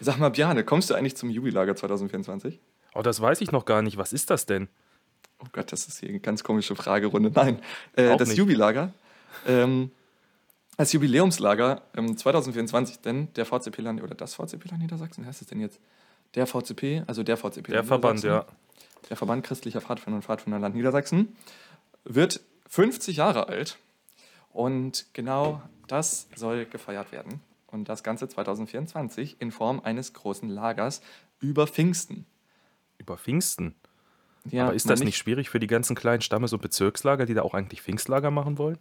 Sag mal, Bjane, kommst du eigentlich zum Jubilager 2024? Oh, das weiß ich noch gar nicht. Was ist das denn? Oh Gott, das ist hier eine ganz komische Fragerunde. Nein, äh, das nicht. Jubilager. Ähm, das Jubiläumslager ähm, 2024, denn der VCP Land oder das VCP Land Niedersachsen, wie heißt es denn jetzt? Der VCP, also der VCP Der Land Verband, ja. Der Verband christlicher Pfadfinder und Pfadfinderland Niedersachsen, wird 50 Jahre alt. Und genau das soll gefeiert werden. Und das Ganze 2024 in Form eines großen Lagers über Pfingsten. Über Pfingsten. Ja, Aber ist das nicht schwierig für die ganzen kleinen Stammes- und Bezirkslager, die da auch eigentlich Pfingstlager machen wollen?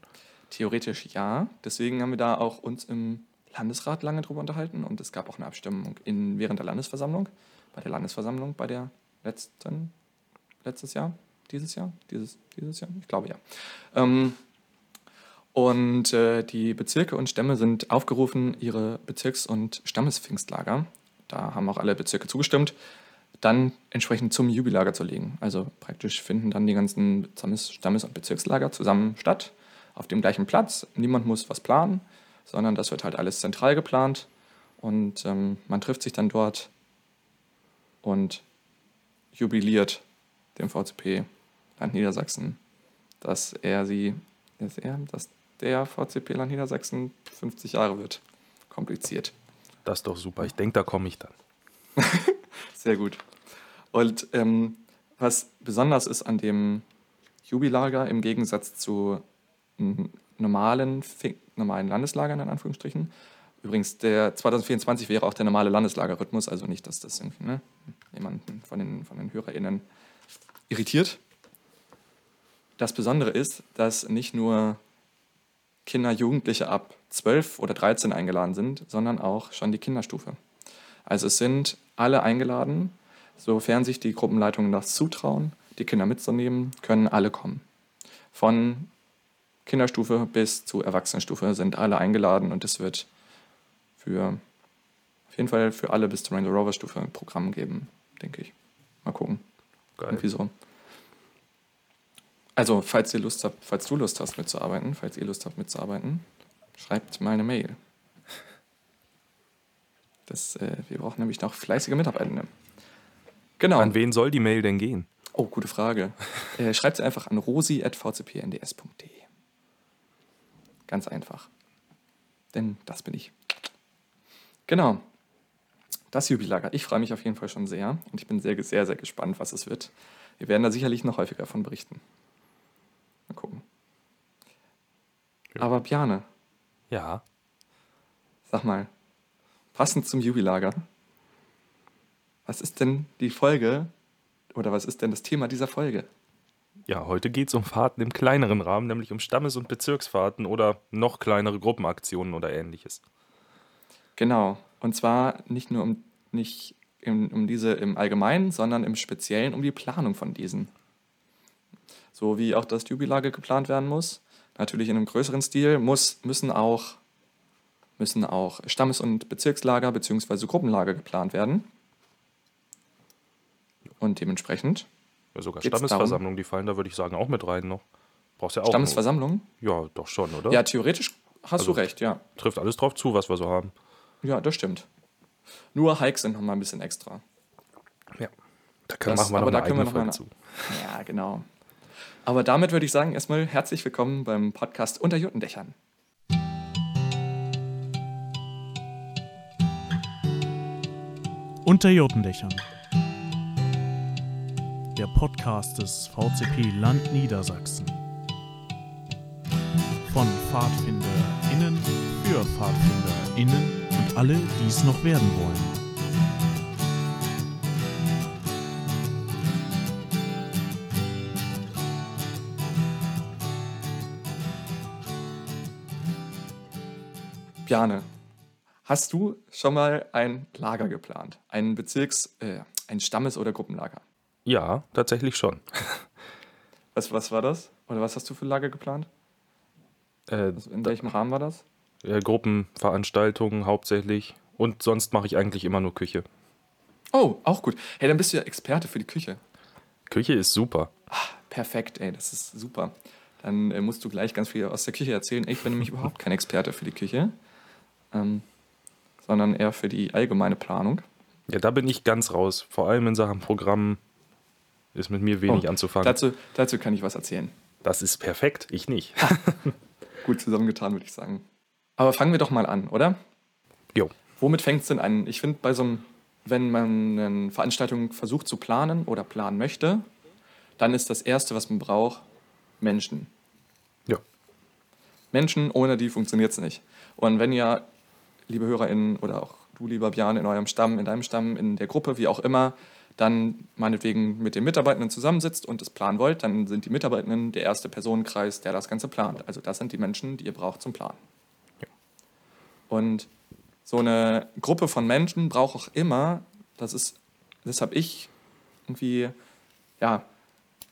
Theoretisch ja. Deswegen haben wir da auch uns im Landesrat lange drüber unterhalten und es gab auch eine Abstimmung in, während der Landesversammlung, bei der Landesversammlung, bei der letzten, letztes Jahr, dieses Jahr, dieses, dieses Jahr, ich glaube ja. Ähm, und äh, die Bezirke und Stämme sind aufgerufen, ihre Bezirks- und Stammespfingstlager, da haben auch alle Bezirke zugestimmt, dann entsprechend zum Jubilager zu legen. Also praktisch finden dann die ganzen Stammes- und Bezirkslager zusammen statt, auf dem gleichen Platz. Niemand muss was planen, sondern das wird halt alles zentral geplant und ähm, man trifft sich dann dort und jubiliert dem VCP Land Niedersachsen, dass er sie, dass er, dass der VCP Land Niedersachsen 50 Jahre wird. Kompliziert. Das ist doch super. Ich denke, da komme ich dann. Sehr gut. Und ähm, was besonders ist an dem Jubilager im Gegensatz zu normalen, normalen Landeslagern, in Anführungsstrichen, übrigens, der 2024 wäre auch der normale Landeslagerrhythmus, also nicht, dass das irgendwie ne, jemanden von den, von den HörerInnen irritiert. Das Besondere ist, dass nicht nur Kinder, Jugendliche ab 12 oder 13 eingeladen sind, sondern auch schon die Kinderstufe. Also es sind alle eingeladen, sofern sich die Gruppenleitungen das zutrauen, die Kinder mitzunehmen, können alle kommen. Von Kinderstufe bis zu Erwachsenenstufe sind alle eingeladen und es wird für auf jeden Fall für alle bis zur Ranger Rover Stufe ein Programm geben, denke ich. Mal gucken. Geil. Irgendwie so. Also, falls ihr Lust habt, falls du Lust hast mitzuarbeiten, falls ihr Lust habt mitzuarbeiten, schreibt mal eine Mail. Das, äh, wir brauchen nämlich noch fleißige Mitarbeitende. Genau. An wen soll die Mail denn gehen? Oh, gute Frage. äh, schreibt sie einfach an rosi.vcpnds.de. Ganz einfach. Denn das bin ich. Genau. Das Jubilager. Ich freue mich auf jeden Fall schon sehr und ich bin sehr, sehr, sehr gespannt, was es wird. Wir werden da sicherlich noch häufiger davon berichten. Mal gucken. Ja. Aber Bjane, Ja. sag mal, passend zum Jubilager, was ist denn die Folge oder was ist denn das Thema dieser Folge? Ja, heute geht es um Fahrten im kleineren Rahmen, nämlich um Stammes- und Bezirksfahrten oder noch kleinere Gruppenaktionen oder ähnliches. Genau. Und zwar nicht nur um, nicht im, um diese im Allgemeinen, sondern im Speziellen um die Planung von diesen. So wie auch das Jubilager geplant werden muss, natürlich in einem größeren Stil, muss, müssen auch, müssen auch Stammes- und Bezirkslager bzw. Gruppenlager geplant werden. Und dementsprechend Ja, sogar Stammesversammlungen, die fallen da, würde ich sagen, auch mit rein noch. Brauchst ja auch. Stammesversammlung? Nur. Ja, doch schon, oder? Ja, theoretisch hast Also- du recht, ja. Trifft alles drauf zu, was wir so haben. Ja, das stimmt. Nur Hikes sind nochmal ein bisschen extra. Ja. Da können, Das- machen wir aber noch da eine können wir noch mal- zu. Ja, genau. Aber damit würde ich sagen, erstmal herzlich willkommen beim Podcast Unter Jutendächern. Unter Jotendächern. Der Podcast des VCP Land Niedersachsen. Von PfadfinderInnen für PfadfinderInnen und alle, die es noch werden wollen. Bjane, hast du schon mal ein Lager geplant? Ein Bezirks-, äh, ein Stammes- oder Gruppenlager? Ja, tatsächlich schon. Was, was war das? Oder was hast du für Lager geplant? Äh, Also in welchem Rahmen war das? äh, Gruppenveranstaltungen hauptsächlich. Und sonst mache ich eigentlich immer nur Küche. Oh, auch gut. Hey, dann bist du ja Experte für die Küche. Küche ist super. Perfekt, ey, das ist super. Dann äh, musst du gleich ganz viel aus der Küche erzählen. Ich bin nämlich überhaupt kein Experte für die Küche. Ähm, sondern eher für die allgemeine Planung. Ja, da bin ich ganz raus. Vor allem in Sachen Programm ist mit mir wenig Oh, anzufangen. Dazu, dazu kann ich was erzählen. das ist perfekt, ich nicht. Gut zusammengetan, würde ich sagen. Aber fangen wir doch mal an, oder? Jo. Womit fängt es denn an? Ich finde, bei so einem, wenn man eine Veranstaltung versucht zu planen oder planen möchte, dann ist das Erste, was man braucht, Menschen. Ja. Menschen, ohne die funktioniert es nicht. Und wenn ihr, liebe HörerInnen oder auch du, lieber Björn, in eurem Stamm, in deinem Stamm, in der Gruppe, wie auch immer, dann meinetwegen mit den Mitarbeitenden zusammensitzt und es planen wollt, dann sind die Mitarbeitenden der erste Personenkreis, der das Ganze plant. Also das sind die Menschen, die ihr braucht zum Planen. Ja. Und so eine Gruppe von Menschen braucht auch immer, das ist, das habe ich irgendwie, ja,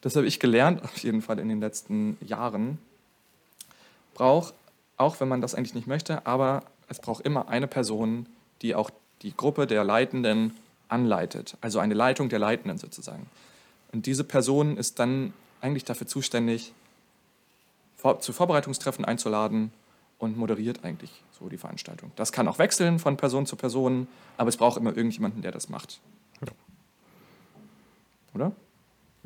das habe ich gelernt, auf jeden Fall in den letzten Jahren, braucht, auch wenn man das eigentlich nicht möchte, aber es braucht immer eine Person, die auch die Gruppe der Leitenden anleitet, also eine Leitung der Leitenden sozusagen. Und diese Person ist dann eigentlich dafür zuständig, zu Vorbereitungstreffen einzuladen und moderiert eigentlich so die Veranstaltung. Das kann auch wechseln von Person zu Person, aber es braucht immer irgendjemanden, der das macht. Ja. Oder?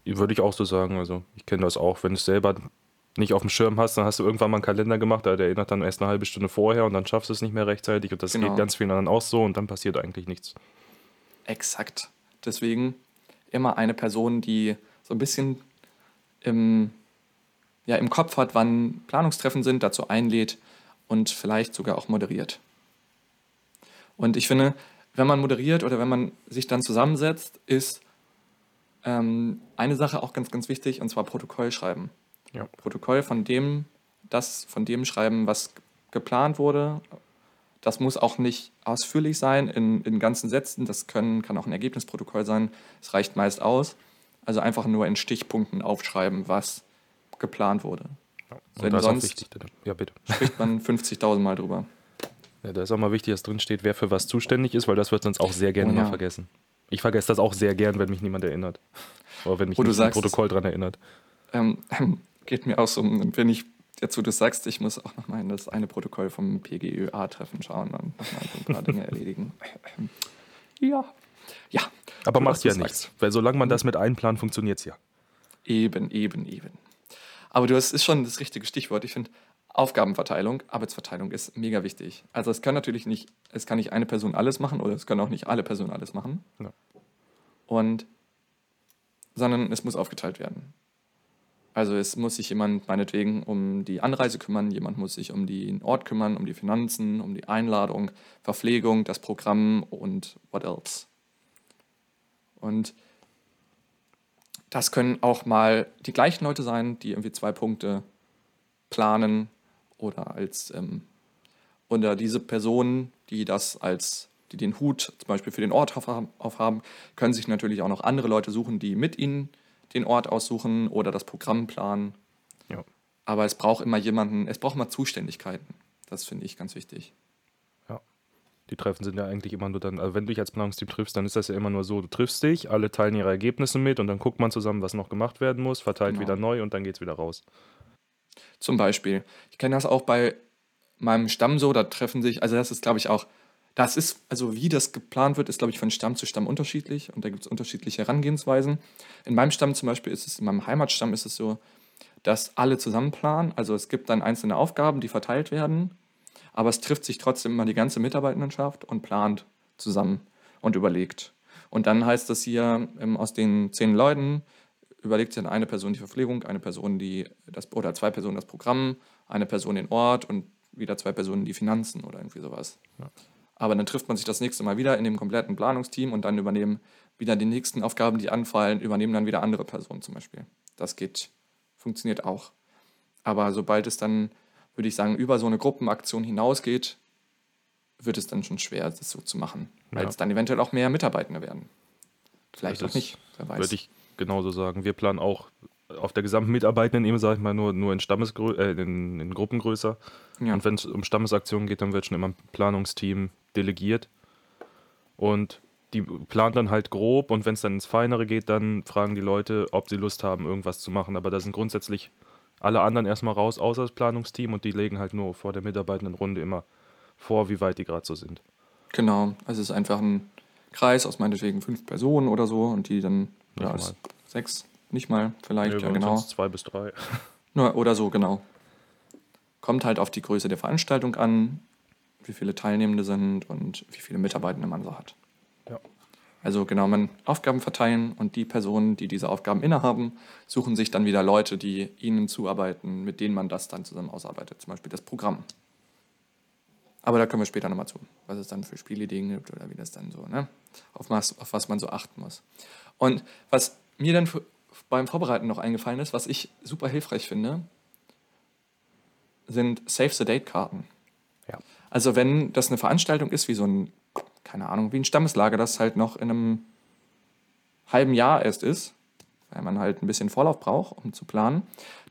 Würde ich auch so sagen. Also ich kenne das auch, wenn es selber nicht auf dem Schirm hast, dann hast du irgendwann mal einen Kalender gemacht, der erinnert dann erst eine halbe Stunde vorher und dann schaffst du es nicht mehr rechtzeitig und das Genau. geht ganz vielen anderen auch so und dann passiert eigentlich nichts. Exakt. Deswegen immer eine Person, die so ein bisschen im, ja, im Kopf hat, wann Planungstreffen sind, dazu einlädt und vielleicht sogar auch moderiert. Und ich finde, wenn man moderiert oder wenn man sich dann zusammensetzt, ist ähm, eine Sache auch ganz, ganz wichtig, und zwar Protokoll schreiben. Ja. Protokoll von dem, das von dem schreiben, was geplant wurde. Das muss auch nicht ausführlich sein in, in ganzen Sätzen. Das können, kann auch ein Ergebnisprotokoll sein. Es reicht meist aus. Also einfach nur in Stichpunkten aufschreiben, was geplant wurde. Ja. Denn sonst- wichtig, ja bitte. Spricht man 50.000 Mal drüber. Ja, da ist auch mal wichtig, dass drin steht, wer für was zuständig ist, weil das wird sonst auch sehr gerne Oh mal ja. vergessen. Ich vergesse das auch sehr gern, wenn mich niemand erinnert. Oder wenn mich nicht ein Protokoll dran erinnert. Ähm, geht mir auch so, wenn ich jetzt, wo du sagst, ich muss auch nochmal in das eine Protokoll vom PGÖA-Treffen schauen und nochmal so ein paar Dinge erledigen. Ja. Ja. Aber macht ja sagst. nichts. Weil solange man das mit einplant, funktioniert es ja. Eben, eben, eben. Aber du hast ist schon das richtige Stichwort. Ich finde Aufgabenverteilung, Arbeitsverteilung ist mega wichtig. Also es kann natürlich nicht, es kann nicht eine Person alles machen oder es können auch nicht alle Personen alles machen. Ja. Und sondern es muss aufgeteilt werden. Also es muss sich jemand meinetwegen um die Anreise kümmern, jemand muss sich um den Ort kümmern, um die Finanzen, um die Einladung, Verpflegung, das Programm und what else. Und das können auch mal die gleichen Leute sein, die irgendwie zwei Punkte planen oder als ähm, oder diese Personen, die das als die den Hut zum Beispiel für den Ort aufhaben, können sich natürlich auch noch andere Leute suchen, die mit ihnen den Ort aussuchen oder das Programm planen. Ja. Aber es braucht immer jemanden, es braucht immer Zuständigkeiten. Das finde ich ganz wichtig. Ja. Die Treffen sind ja eigentlich immer nur dann, also wenn du dich als Planungsteam triffst, dann ist das ja immer nur so, du triffst dich, alle teilen ihre Ergebnisse mit und dann guckt man zusammen, was noch gemacht werden muss, verteilt Genau. wieder neu und dann geht's wieder raus. Zum Beispiel. Ich kenne das auch bei meinem Stamm so, da treffen sich, also das ist, glaube ich, auch, das ist, also wie das geplant wird, ist, glaube ich, von Stamm zu Stamm unterschiedlich und da gibt es unterschiedliche Herangehensweisen. In meinem Stamm zum Beispiel ist es, in meinem Heimatstamm ist es so, dass alle zusammen planen. Also es gibt dann einzelne Aufgaben, die verteilt werden, aber es trifft sich trotzdem immer die ganze Mitarbeitendenschaft und plant zusammen und überlegt. Und dann heißt das hier, ähm, aus den zehn Leuten überlegt sich dann eine Person die Verpflegung, eine Person die das oder zwei Personen das Programm, eine Person den Ort und wieder zwei Personen die Finanzen oder irgendwie sowas. Ja. Aber dann trifft man sich das nächste Mal wieder in dem kompletten Planungsteam und dann übernehmen wieder die nächsten Aufgaben, die anfallen, übernehmen dann wieder andere Personen zum Beispiel. Das geht, funktioniert auch. Aber sobald es dann, würde ich sagen, über so eine Gruppenaktion hinausgeht, wird es dann schon schwer, das so zu machen. Weil Ja. es dann eventuell auch mehr Mitarbeitende werden. Vielleicht Das auch nicht, wer weiß. Würde ich genauso sagen. Wir planen auch auf der gesamten Mitarbeitendenebene, sage ich mal, nur, nur in, Stammesgrö äh, in, in Gruppengröße. Ja. Und wenn es um Stammesaktionen geht, dann wird schon immer ein Planungsteam delegiert. Und die plant dann halt grob und wenn es dann ins Feinere geht, dann fragen die Leute, ob sie Lust haben, irgendwas zu machen. Aber da sind grundsätzlich alle anderen erstmal raus, außer das Planungsteam und die legen halt nur vor der Mitarbeitendenrunde immer vor, wie weit die gerade so sind. Genau, also es ist einfach ein Kreis aus meinetwegen fünf Personen oder so und die dann ja, sechs, nicht mal, vielleicht, Nö, ja genau. zwei bis drei. Nur, oder so, genau. Kommt halt auf die Größe der Veranstaltung an, wie viele Teilnehmende sind und wie viele Mitarbeitende man so hat. Ja. Also genau, man Aufgaben verteilen und die Personen, die diese Aufgaben innehaben, suchen sich dann wieder Leute, die ihnen zuarbeiten, mit denen man das dann zusammen ausarbeitet, zum Beispiel das Programm. Aber da kommen wir später nochmal zu, was es dann für Spielideen gibt oder wie das dann so, ne? auf, was, auf was man so achten muss. Und was mir dann beim Vorbereiten noch eingefallen ist, was ich super hilfreich finde, sind Save-the-Date-Karten. Ja. Also wenn das eine Veranstaltung ist, wie so ein, keine Ahnung, wie ein Stammeslager, das halt noch in einem halben Jahr erst ist, weil man halt ein bisschen Vorlauf braucht, um zu planen,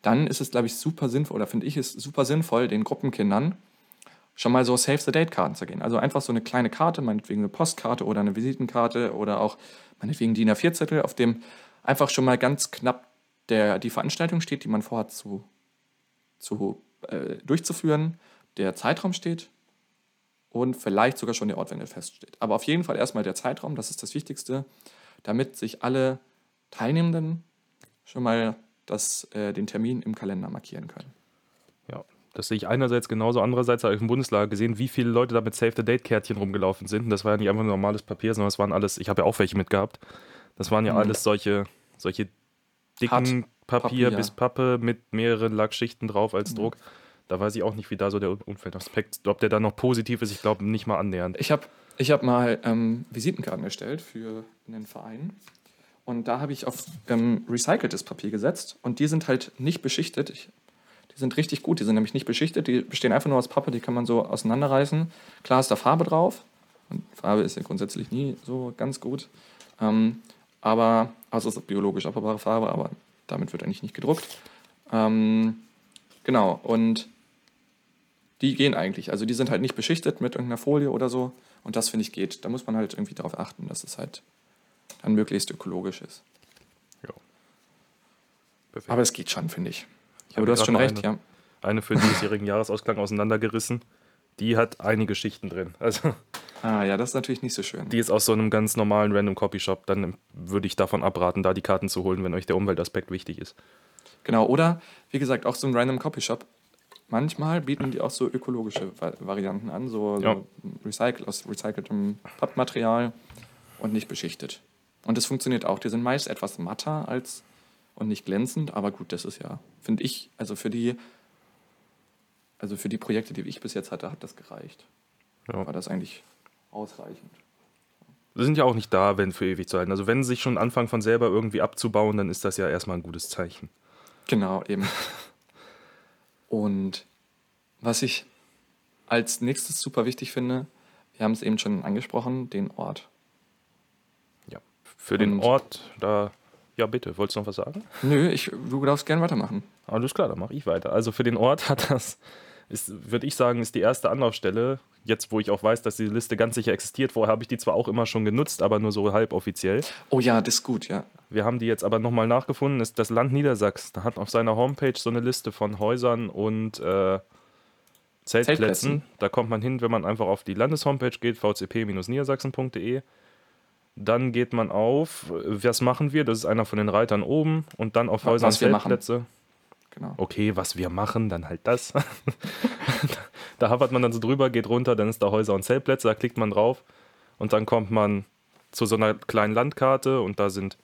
dann ist es, glaube ich, super sinnvoll, oder finde ich es super sinnvoll, den Gruppenkindern schon mal so Save-the-Date-Karten zu gehen. Also einfach so eine kleine Karte, meinetwegen eine Postkarte oder eine Visitenkarte oder auch meinetwegen DIN A4-Zettel, auf dem einfach schon mal ganz knapp der, die Veranstaltung steht, die man vorhat zu, zu, äh, durchzuführen, der Zeitraum steht und vielleicht sogar schon der Ort, wenn er feststeht. Aber auf jeden Fall erstmal der Zeitraum, das ist das Wichtigste, damit sich alle Teilnehmenden schon mal das, äh, den Termin im Kalender markieren können. Ja, das sehe ich einerseits genauso, andererseits habe ich im Bundeslager gesehen, wie viele Leute da mit Save-the-Date-Kärtchen rumgelaufen sind. Und das war ja nicht einfach nur normales Papier, sondern das waren alles, ich habe ja auch welche mitgehabt. Das waren ja Mhm. alles solche, solche dicken Hart- Papier, Papier. bis Pappe mit mehreren Lackschichten drauf als Mhm. Druck. Da weiß ich auch nicht, wie da so der Umfeldaspekt, ob der da noch positiv ist. Ich glaube nicht mal annähernd. Ich habe ich hab mal ähm, Visitenkarten erstellt für einen Verein. Und da habe ich auf ähm, recyceltes Papier gesetzt. Und die sind halt nicht beschichtet. Ich, die sind richtig gut. Die sind nämlich nicht beschichtet. Die bestehen einfach nur aus Pappe. Die kann man so auseinanderreißen. Klar ist da Farbe drauf. Und Farbe ist ja grundsätzlich nie so ganz gut. Ähm, aber, also es ist biologisch abbaubare Farbe, aber damit wird eigentlich nicht gedruckt. Ähm, genau. Und die gehen eigentlich. Also die sind halt nicht beschichtet mit irgendeiner Folie oder so. Und das finde ich geht. Da muss man halt irgendwie darauf achten, dass es halt dann möglichst ökologisch ist. Ja. Perfekt. Aber es geht schon, finde ich. Ich Aber du hast schon recht, eine, ja. Eine für den diesjährigen Jahresausklang auseinandergerissen. Die hat einige Schichten drin. Also Ah ja, das ist natürlich nicht so schön. die ist aus so einem ganz normalen Random Copy Shop. Dann würde ich davon abraten, da die Karten zu holen, wenn euch der Umweltaspekt wichtig ist. Genau, oder wie gesagt, auch so ein Random Copy Shop. Manchmal bieten die auch so ökologische Va- Varianten an, so, Ja. so recycelt, aus recyceltem Pappmaterial und nicht beschichtet. Und das funktioniert auch. Die sind meist etwas matter als und nicht glänzend, aber gut, das ist ja, finde ich, also für die, also für die Projekte, die ich bis jetzt hatte, hat das gereicht. Ja. War das eigentlich ausreichend. Wir sind ja auch nicht da, wenn für ewig zu halten. Also wenn sie sich schon anfangen von selber irgendwie abzubauen, dann ist das ja erstmal ein gutes Zeichen. Genau, eben. Und was ich als nächstes super wichtig finde, wir haben es eben schon angesprochen, den Ort. Ja. Für den Und- Ort, da. Ja, bitte, wolltest du noch was sagen? Nö, ich, du darfst gerne weitermachen. Alles klar, dann mache ich weiter. Also für den Ort hat das, ist, würde ich sagen, ist die erste Anlaufstelle. Jetzt, wo ich auch weiß, dass die Liste ganz sicher existiert. Vorher habe ich die zwar auch immer schon genutzt, aber nur so halboffiziell. Oh ja, das ist gut, ja. Wir haben die jetzt aber nochmal nachgefunden. Ist das Land Niedersachsen hat auf seiner Homepage so eine Liste von Häusern und äh, Zeltplätzen. Zeltplätzen. Da kommt man hin, wenn man einfach auf die Landeshomepage geht, vcp-niedersachsen.de. Dann geht man auf, was machen wir? Das ist einer von den Reitern oben und dann auf Häuser und wir machen. Genau. Okay, was wir machen, dann halt das. da hapert man dann so drüber, geht runter, dann ist da Häuser und Zeltplätze, da klickt man drauf und dann kommt man zu so einer kleinen Landkarte und da sind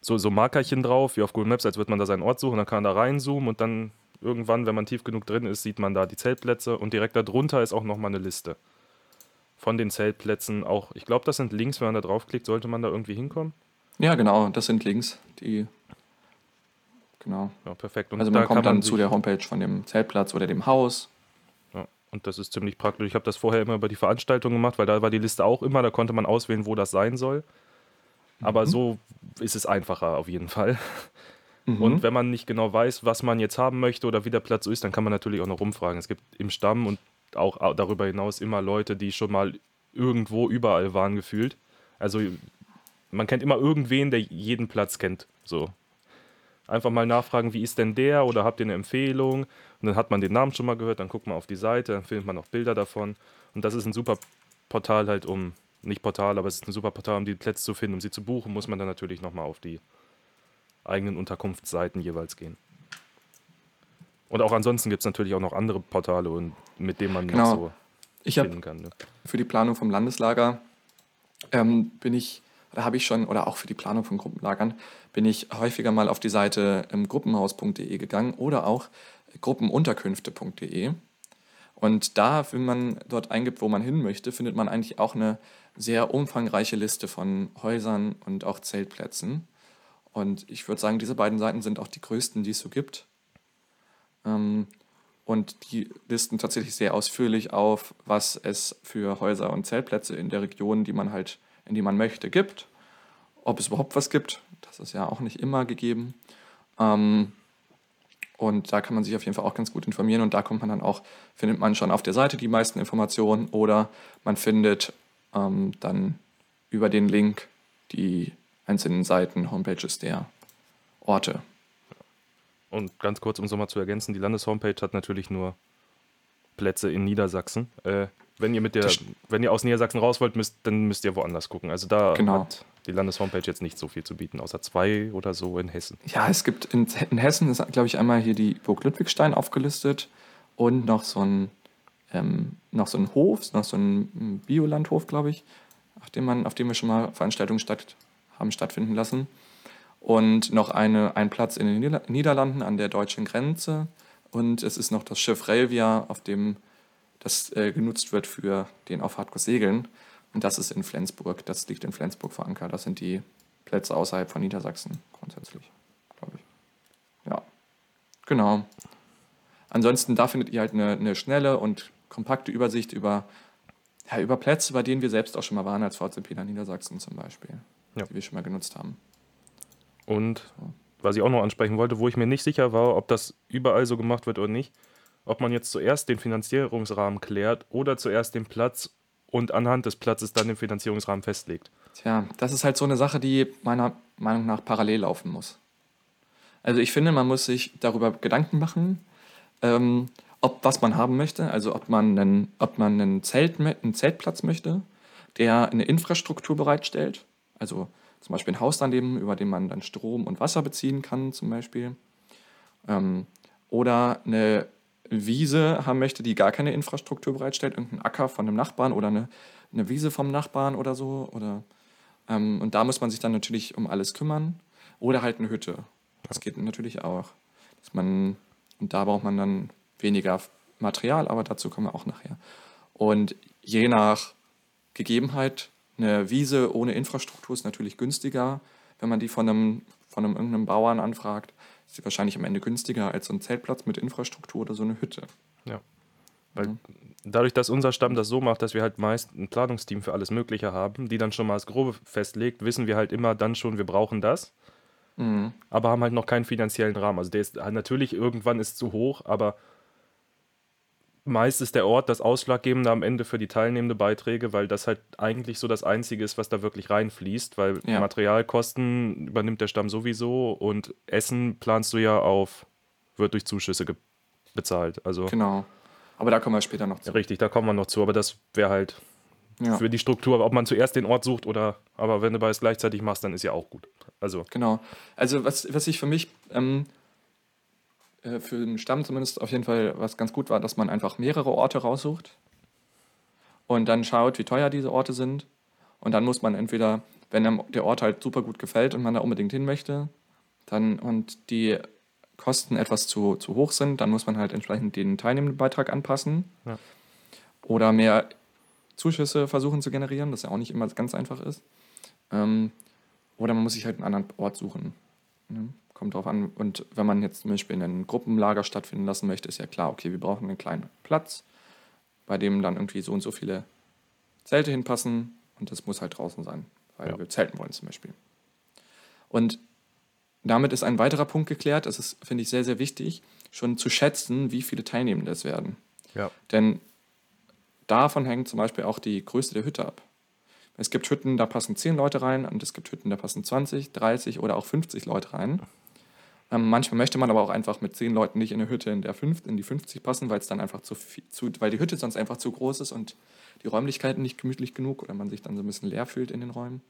so, so Markerchen drauf, wie auf Google Maps, als würde man da seinen Ort suchen, dann kann man da reinzoomen und dann irgendwann, wenn man tief genug drin ist, sieht man da die Zeltplätze und direkt darunter ist auch nochmal eine Liste von den Zeltplätzen. Auch, ich glaube, das sind Links, wenn man da draufklickt, sollte man da irgendwie hinkommen. Ja, genau, das sind Links, die. Genau. Ja, perfekt. Und Also da man kommt kann dann sich- zu der Homepage von dem Zeltplatz oder dem Haus. Ja, und das ist ziemlich praktisch. Ich habe das vorher immer über die Veranstaltung gemacht, weil da war die Liste auch immer, da konnte man auswählen, wo das sein soll. Aber Mhm. so ist es einfacher auf jeden Fall. Mhm. Und wenn man nicht genau weiß, was man jetzt haben möchte oder wie der Platz so ist, dann kann man natürlich auch noch rumfragen. Es gibt im Stamm und auch au- darüber hinaus immer Leute, die schon mal irgendwo überall waren gefühlt. Also man kennt immer irgendwen, der jeden Platz kennt. So. Einfach mal nachfragen, wie ist denn der oder habt ihr eine Empfehlung? Und dann hat man den Namen schon mal gehört, dann guckt man auf die Seite, dann findet man auch Bilder davon. Und das ist ein super Portal halt, um, nicht Portal, aber es ist ein super Portal, um die Plätze zu finden, um sie zu buchen, muss man dann natürlich nochmal auf die eigenen Unterkunftsseiten jeweils gehen. Und auch ansonsten gibt es natürlich auch noch andere Portale, und, mit denen man Genau. noch so Ich finden kann. Ne? für die Planung vom Landeslager ähm, bin ich, da habe ich schon, oder auch für die Planung von Gruppenlagern, bin ich häufiger mal auf die Seite ähm, gruppenhaus.de gegangen oder auch gruppenunterkünfte.de. Und da, wenn man dort eingibt, wo man hin möchte, findet man eigentlich auch eine sehr umfangreiche Liste von Häusern und auch Zeltplätzen. Und ich würde sagen, diese beiden Seiten sind auch die größten, die es so gibt. Ähm, und die listen tatsächlich sehr ausführlich auf, was es für Häuser und Zeltplätze in der Region, die man halt, in die man möchte, gibt. Ob es überhaupt was gibt, das ist ja auch nicht immer gegeben. Ähm, und da kann man sich auf jeden Fall auch ganz gut informieren und da kommt man dann auch, findet man schon auf der Seite die meisten Informationen oder man findet ähm, dann über den Link die einzelnen Seiten, Homepages der Orte. Und ganz kurz, um es nochmal zu ergänzen, die Landeshomepage hat natürlich nur Plätze in Niedersachsen. Äh, wenn ihr mit der, Das- wenn ihr aus Niedersachsen raus wollt, müsst, dann müsst ihr woanders gucken. Also da Genau. hat die Landeshomepage jetzt nicht so viel zu bieten, außer zwei oder so in Hessen. Ja, es gibt in, in Hessen ist, glaube ich, einmal hier die Burg Ludwigstein aufgelistet und noch so ein, ähm, noch so ein Hof, noch so ein mm, Biolandhof, glaube ich, auf dem, man, auf dem wir schon mal Veranstaltungen statt, haben stattfinden lassen. Und noch eine, ein Platz in den Nieder Niederlanden an der deutschen Grenze. Und es ist noch das Schiff Relvia, auf dem das äh, genutzt wird für den auf Hardcore Segeln. Und das ist in Flensburg. Das liegt in Flensburg verankert. Das sind die Plätze außerhalb von Niedersachsen grundsätzlich, glaube ich. Ja, genau. Ansonsten, da findet ihr halt eine, eine schnelle und kompakte Übersicht über, ja, über Plätze, bei denen wir selbst auch schon mal waren, als VCP in Niedersachsen zum Beispiel, Ja. die wir schon mal genutzt haben. Und was ich auch noch ansprechen wollte, wo ich mir nicht sicher war, ob das überall so gemacht wird oder nicht, ob man jetzt zuerst den Finanzierungsrahmen klärt oder zuerst den Platz und anhand des Platzes dann den Finanzierungsrahmen festlegt. Tja, das ist halt so eine Sache, die meiner Meinung nach parallel laufen muss. Also ich finde, man muss sich darüber Gedanken machen, ähm, ob was man haben möchte, also ob man einen, ob man einen, Zelt, einen Zeltplatz möchte, der eine Infrastruktur bereitstellt, also zum Beispiel ein Haus daneben, über den man dann Strom und Wasser beziehen kann zum Beispiel, ähm, oder eine Wiese haben möchte, die gar keine Infrastruktur bereitstellt, irgendein Acker von einem Nachbarn oder eine, eine Wiese vom Nachbarn oder so. Oder, ähm, und da muss man sich dann natürlich um alles kümmern. Oder halt eine Hütte. Das geht natürlich auch. Dass man, und da braucht man dann weniger Material, aber dazu kommen wir auch nachher. Und je nach Gegebenheit, eine Wiese ohne Infrastruktur ist natürlich günstiger. Wenn man die von einem, von einem irgendeinem Bauern anfragt, ist sie wahrscheinlich am Ende günstiger als so ein Zeltplatz mit Infrastruktur oder so eine Hütte. Ja. Weil dadurch, dass unser Stamm das so macht, dass wir halt meist ein Planungsteam für alles Mögliche haben, die dann schon mal das Grobe festlegt, wissen wir halt immer dann schon, wir brauchen das, Mhm. aber haben halt noch keinen finanziellen Rahmen. Also der ist natürlich irgendwann ist zu hoch, aber meist ist der Ort das Ausschlaggebende am Ende für die teilnehmenden Beiträge, weil das halt eigentlich so das Einzige ist, was da wirklich reinfließt, weil Ja. Materialkosten übernimmt der Stamm sowieso und Essen planst du ja auf, wird durch Zuschüsse bezahlt. Also Genau. Aber da kommen wir später noch zu. Richtig, da kommen wir noch zu, aber das wäre halt Ja. für die Struktur, ob man zuerst den Ort sucht oder, aber wenn du beides gleichzeitig machst, dann ist ja auch gut. Also, Genau. Also was, was ich für mich ähm, äh, für den Stamm zumindest auf jeden Fall was ganz gut war, dass man einfach mehrere Orte raussucht und dann schaut, wie teuer diese Orte sind. Und dann muss man entweder, wenn einem der Ort halt super gut gefällt und man da unbedingt hin möchte, dann und die Kosten etwas zu, zu hoch sind, dann muss man halt entsprechend den Teilnehmendenbeitrag anpassen. Ja. Oder mehr Zuschüsse versuchen zu generieren, das ja auch nicht immer ganz einfach ist. Ähm, oder man muss sich halt einen anderen Ort suchen. Ne? Kommt drauf an. Und wenn man jetzt zum Beispiel ein Gruppenlager stattfinden lassen möchte, ist ja klar, okay, wir brauchen einen kleinen Platz, bei dem dann irgendwie so und so viele Zelte hinpassen und das muss halt draußen sein, weil Ja. wir zelten wollen zum Beispiel. Und damit ist ein weiterer Punkt geklärt. Es ist, finde ich, sehr, sehr wichtig, schon zu schätzen, wie viele Teilnehmende es werden. ja. Denn davon hängt zum Beispiel auch die Größe der Hütte ab. Es gibt Hütten, da passen 10 Leute rein und es gibt Hütten, da passen 20, 30 oder auch 50 Leute rein. Ähm, manchmal möchte man aber auch einfach mit zehn Leuten nicht in eine Hütte in, der fünf, in die 50 passen, weil es dann einfach zu, viel, zu, weil die Hütte sonst einfach zu groß ist und die Räumlichkeiten nicht gemütlich genug oder man sich dann so ein bisschen leer fühlt in den Räumen.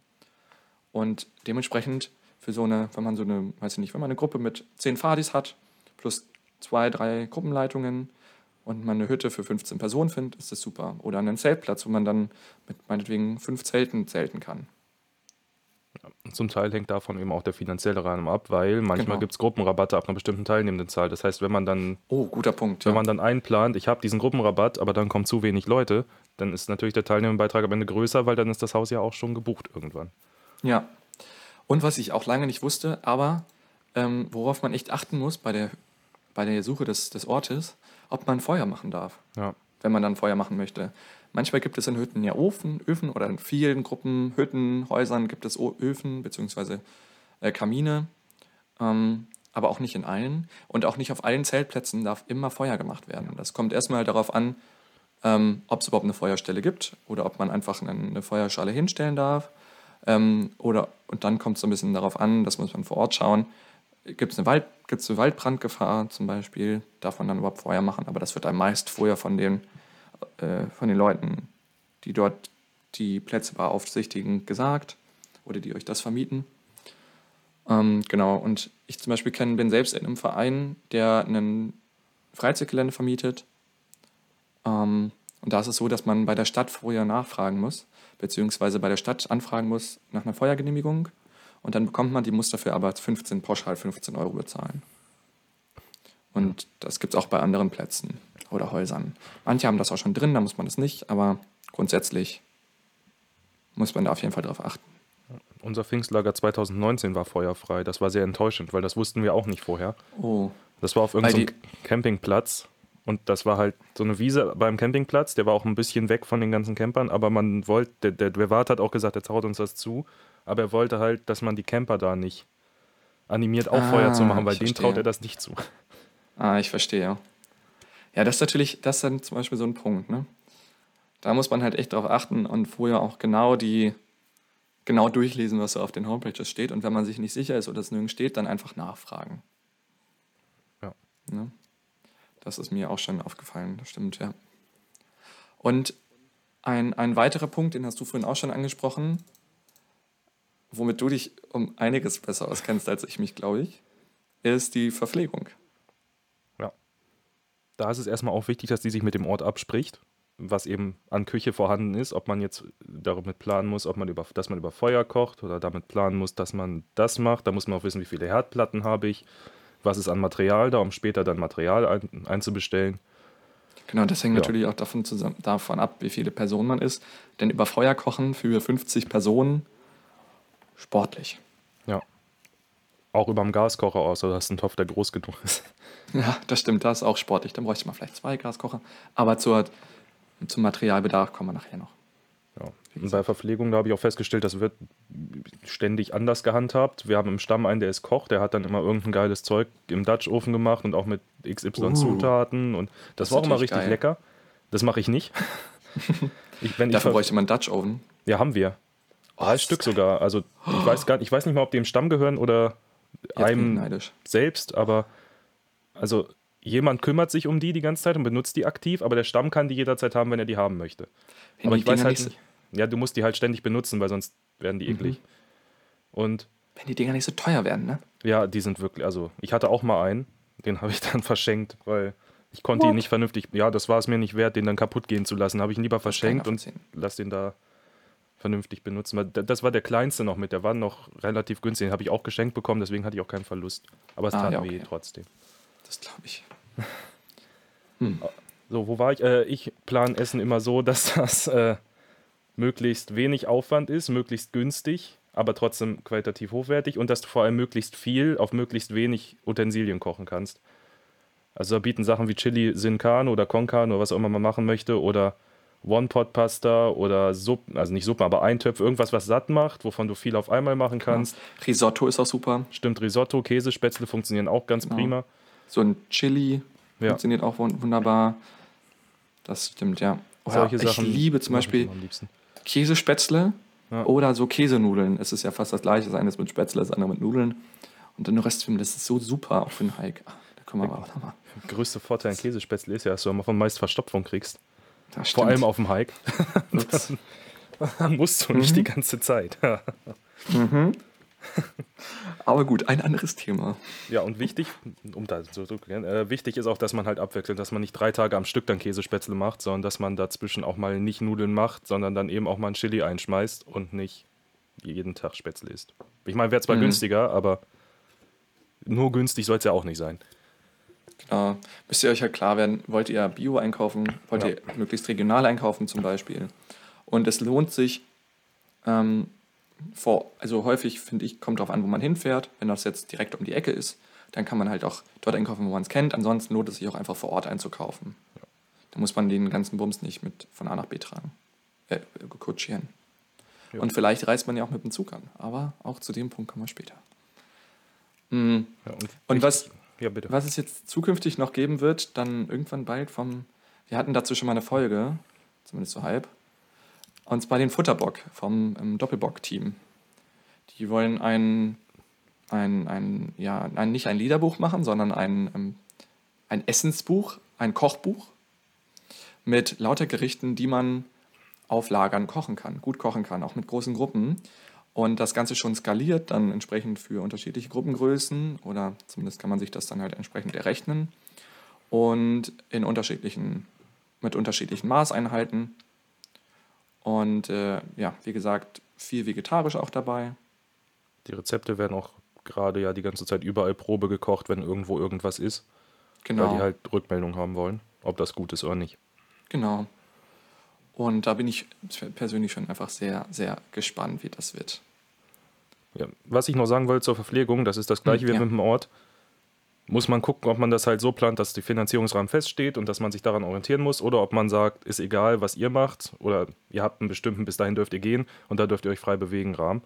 Und dementsprechend für so eine, wenn man so eine, weiß ich nicht, wenn man eine Gruppe mit zehn Fadis hat, plus zwei, drei Gruppenleitungen und man eine Hütte für 15 Personen findet, ist das super. Oder einen Zeltplatz, wo man dann mit meinetwegen fünf Zelten zelten kann. Zum Teil hängt davon eben auch der finanzielle Rahmen ab, weil manchmal Genau. gibt es Gruppenrabatte ab einer bestimmten Teilnehmendenzahl. Das heißt, wenn man dann, Oh, guter Punkt. wenn Ja. man dann einplant, ich habe diesen Gruppenrabatt, aber dann kommen zu wenig Leute, dann ist natürlich der Teilnehmerbeitrag am Ende größer, weil dann ist das Haus ja auch schon gebucht irgendwann. ja. Und was ich auch lange nicht wusste, aber ähm, worauf man echt achten muss bei der, bei der Suche des, des Ortes, ob man Feuer machen darf. Ja. wenn man dann Feuer machen möchte. Manchmal gibt es in Hütten ja Ofen, Öfen oder in vielen Gruppen, Hütten, Häusern gibt es Öfen bzw. Äh, Kamine, ähm, aber auch nicht in allen. Und auch nicht auf allen Zeltplätzen darf immer Feuer gemacht werden. Das kommt erstmal darauf an, ähm, ob es überhaupt eine Feuerstelle gibt oder ob man einfach eine, eine Feuerschale hinstellen darf. Ähm, oder, und dann kommt es so ein bisschen darauf an, das muss man vor Ort schauen. Gibt es eine, Wald, gibt's eine Waldbrandgefahr zum Beispiel? Darf man dann überhaupt Feuer machen? Aber das wird einem meist vorher von den, äh, von den Leuten, die dort die Plätze beaufsichtigen, gesagt oder die euch das vermieten. Ähm, genau, und ich zum Beispiel kenn, bin selbst in einem Verein, der ein Freizeitgelände vermietet. Ähm, und da ist es so, dass man bei der Stadt vorher nachfragen muss, beziehungsweise bei der Stadt anfragen muss nach einer Feuergenehmigung. Und dann bekommt man, die muss dafür aber 15, pauschal 15 Euro bezahlen. Und das gibt es auch bei anderen Plätzen oder Häusern. Manche haben das auch schon drin, da muss man das nicht, aber grundsätzlich muss man da auf jeden Fall drauf achten. Unser Pfingstlager 2019 war feuerfrei. Das war sehr enttäuschend, weil das wussten wir auch nicht vorher. Oh, Das war auf irgendeinem die- Campingplatz. Und das war halt so eine Wiese beim Campingplatz. Der war auch ein bisschen weg von den ganzen Campern. Aber man wollte, der, der, der Wart hat auch gesagt, der traut uns das zu. Aber er wollte halt, dass man die Camper da nicht animiert, auch Ah, Feuer zu machen, weil denen traut er das nicht zu. Ah, ich verstehe. Ja, das ist natürlich, das ist dann zum Beispiel so ein Punkt, ne? Da muss man halt echt drauf achten und vorher auch genau die, genau durchlesen, was so auf den Homepages steht. Und wenn man sich nicht sicher ist oder es nirgends steht, dann einfach nachfragen. Ja. Ne? Das ist mir auch schon aufgefallen, das stimmt, ja. Und ein, ein weiterer Punkt, den hast du vorhin auch schon angesprochen, womit du dich um einiges besser auskennst als ich mich, glaube ich, ist die Verpflegung. Da ist es erstmal auch wichtig, dass die sich mit dem Ort abspricht, was eben an Küche vorhanden ist, ob man jetzt damit planen muss, ob man über, dass man über Feuer kocht oder damit planen muss, dass man das macht. Da muss man auch wissen, wie viele Herdplatten habe ich, was ist an Material da, um später dann Material ein, einzubestellen. Genau, das hängt Ja. natürlich auch davon, zusammen, davon ab, wie viele Personen man ist. Denn über Feuer kochen für 50 Personen, sportlich. Ja. Auch über dem Gaskocher aus, oder hast du einen Topf, der groß genug ist. Ja, das stimmt, das ist auch sportlich. Dann bräuchte man vielleicht zwei Gaskocher. Aber zur, zum Materialbedarf kommen wir nachher noch. Ja. Und bei Verpflegung, da habe ich auch festgestellt, das wird ständig anders gehandhabt. Wir haben im Stamm einen, der ist Koch, der hat dann immer irgendein geiles Zeug im Dutch-Ofen gemacht und auch mit XY Uh. Zutaten. Und das, Das ist war auch immer richtig geil. lecker. Das mache ich nicht. ich, wenn ich Dafür ver- bräuchte man einen Dutch Oven. ja, haben wir. Drei ist Stück sogar. Also ich weiß gar ich weiß nicht mal, ob die im Stamm gehören oder Jetzt einem neidisch. selbst, aber also jemand kümmert sich um die die ganze Zeit und benutzt die aktiv, aber der Stamm kann die jederzeit haben, wenn er die haben möchte. Wenn aber ich weiß Dinger halt nicht. Ja, du musst die halt ständig benutzen, weil sonst werden die Mhm. eklig. Und Wenn die Dinger nicht so teuer werden, ne? ja, die sind wirklich, also ich hatte auch mal einen, den habe ich dann verschenkt, weil ich konnte ihn What? nicht vernünftig, ja, das war es mir nicht wert, den dann kaputt gehen zu lassen. Habe ich ihn lieber verschenkt und lass den da vernünftig benutzen. Weil Das war der kleinste noch mit, der war noch relativ günstig, den habe ich auch geschenkt bekommen, deswegen hatte ich auch keinen Verlust. Aber es Ah, tat ja, weh okay. trotzdem. Das glaube ich. So, wo war ich? Äh, ich plane Essen immer so, dass das äh, möglichst wenig Aufwand ist, möglichst günstig, aber trotzdem qualitativ hochwertig und dass du vor allem möglichst viel auf möglichst wenig Utensilien kochen kannst. Also da bieten Sachen wie Chili Sin Carne oder Con Carne oder was auch immer man machen möchte oder One-Pot-Pasta oder Suppen, also nicht Suppen, aber Eintöpfe, irgendwas, was satt macht, wovon du viel auf einmal machen kannst. Risotto ist auch super. Stimmt, Risotto, Käsespätzle funktionieren auch ganz Genau. prima. So ein Chili Ja. funktioniert auch wun- wunderbar. Das stimmt, ja. Oder Solche ich Sachen liebe zum Beispiel immer am liebsten. Käsespätzle Ja. oder so Käsenudeln. Es ist ja fast das gleiche. Das eine ist mit Spätzle, das andere mit Nudeln. Und dann Röstfilm, das ist so super auch für einen Hike. Ah, Da kommen wir aber auch nochmal. Der größte Vorteil an Käsespätzle ist ja, dass du am Anfang meist Verstopfung kriegst. Das Vor stimmt. allem auf dem Hike. Musst du nicht die ganze Zeit. Aber gut, ein anderes Thema. ja, und wichtig, um da so zu äh, wichtig ist auch, dass man halt abwechselt, dass man nicht drei Tage am Stück dann Käsespätzle macht, sondern dass man dazwischen auch mal nicht Nudeln macht, sondern dann eben auch mal ein Chili einschmeißt und nicht jeden Tag Spätzle isst. Ich meine, wäre zwar Mhm. günstiger, aber nur günstig soll es ja auch nicht sein. Genau. Müsst ihr euch halt klar werden, wollt ihr Bio einkaufen, wollt Ja. ihr möglichst regional einkaufen zum Beispiel. Und es lohnt sich, ähm, vor, also häufig finde ich, kommt darauf an, wo man hinfährt. Wenn das jetzt direkt um die Ecke ist, dann kann man halt auch dort einkaufen, wo man es kennt. Ansonsten lohnt es sich auch einfach vor Ort einzukaufen. Da muss man den ganzen Bums nicht mit von A nach B tragen, äh, kutschieren. Ja. Und vielleicht reist man ja auch mit dem Zug an, aber auch zu dem Punkt kommen wir später. Mm. Ja, Und was, Ja, bitte. was es jetzt zukünftig noch geben wird, dann irgendwann bald vom. Wir hatten dazu schon mal eine Folge, zumindest so halb. Und zwar den Futterbock vom ähm, Doppelbock-Team. Die wollen ein, ein, ein, ja, ein, nicht ein Liederbuch machen, sondern ein, ähm, ein Essensbuch, ein Kochbuch mit lauter Gerichten, die man auf Lagern kochen kann, gut kochen kann, auch mit großen Gruppen. Und das Ganze schon skaliert, dann entsprechend für unterschiedliche Gruppengrößen oder zumindest kann man sich das dann halt entsprechend errechnen. Und in unterschiedlichen, mit unterschiedlichen Maßeinheiten. Und äh, ja, wie gesagt, viel vegetarisch auch dabei. Die Rezepte werden auch gerade ja die ganze Zeit überall Probe gekocht, wenn irgendwo irgendwas ist, Genau. weil die halt Rückmeldung haben wollen, ob das gut ist oder nicht. Genau. Und da bin ich persönlich schon einfach sehr, sehr gespannt, wie das wird. Ja, was ich noch sagen wollte zur Verpflegung, das ist das gleiche Hm, wie ja. mit dem Ort. Muss man gucken, ob man das halt so plant, dass der Finanzierungsrahmen feststeht und dass man sich daran orientieren muss oder ob man sagt, ist egal, was ihr macht oder ihr habt einen bestimmten, bis dahin dürft ihr gehen und da dürft ihr euch frei bewegen, Rahmen.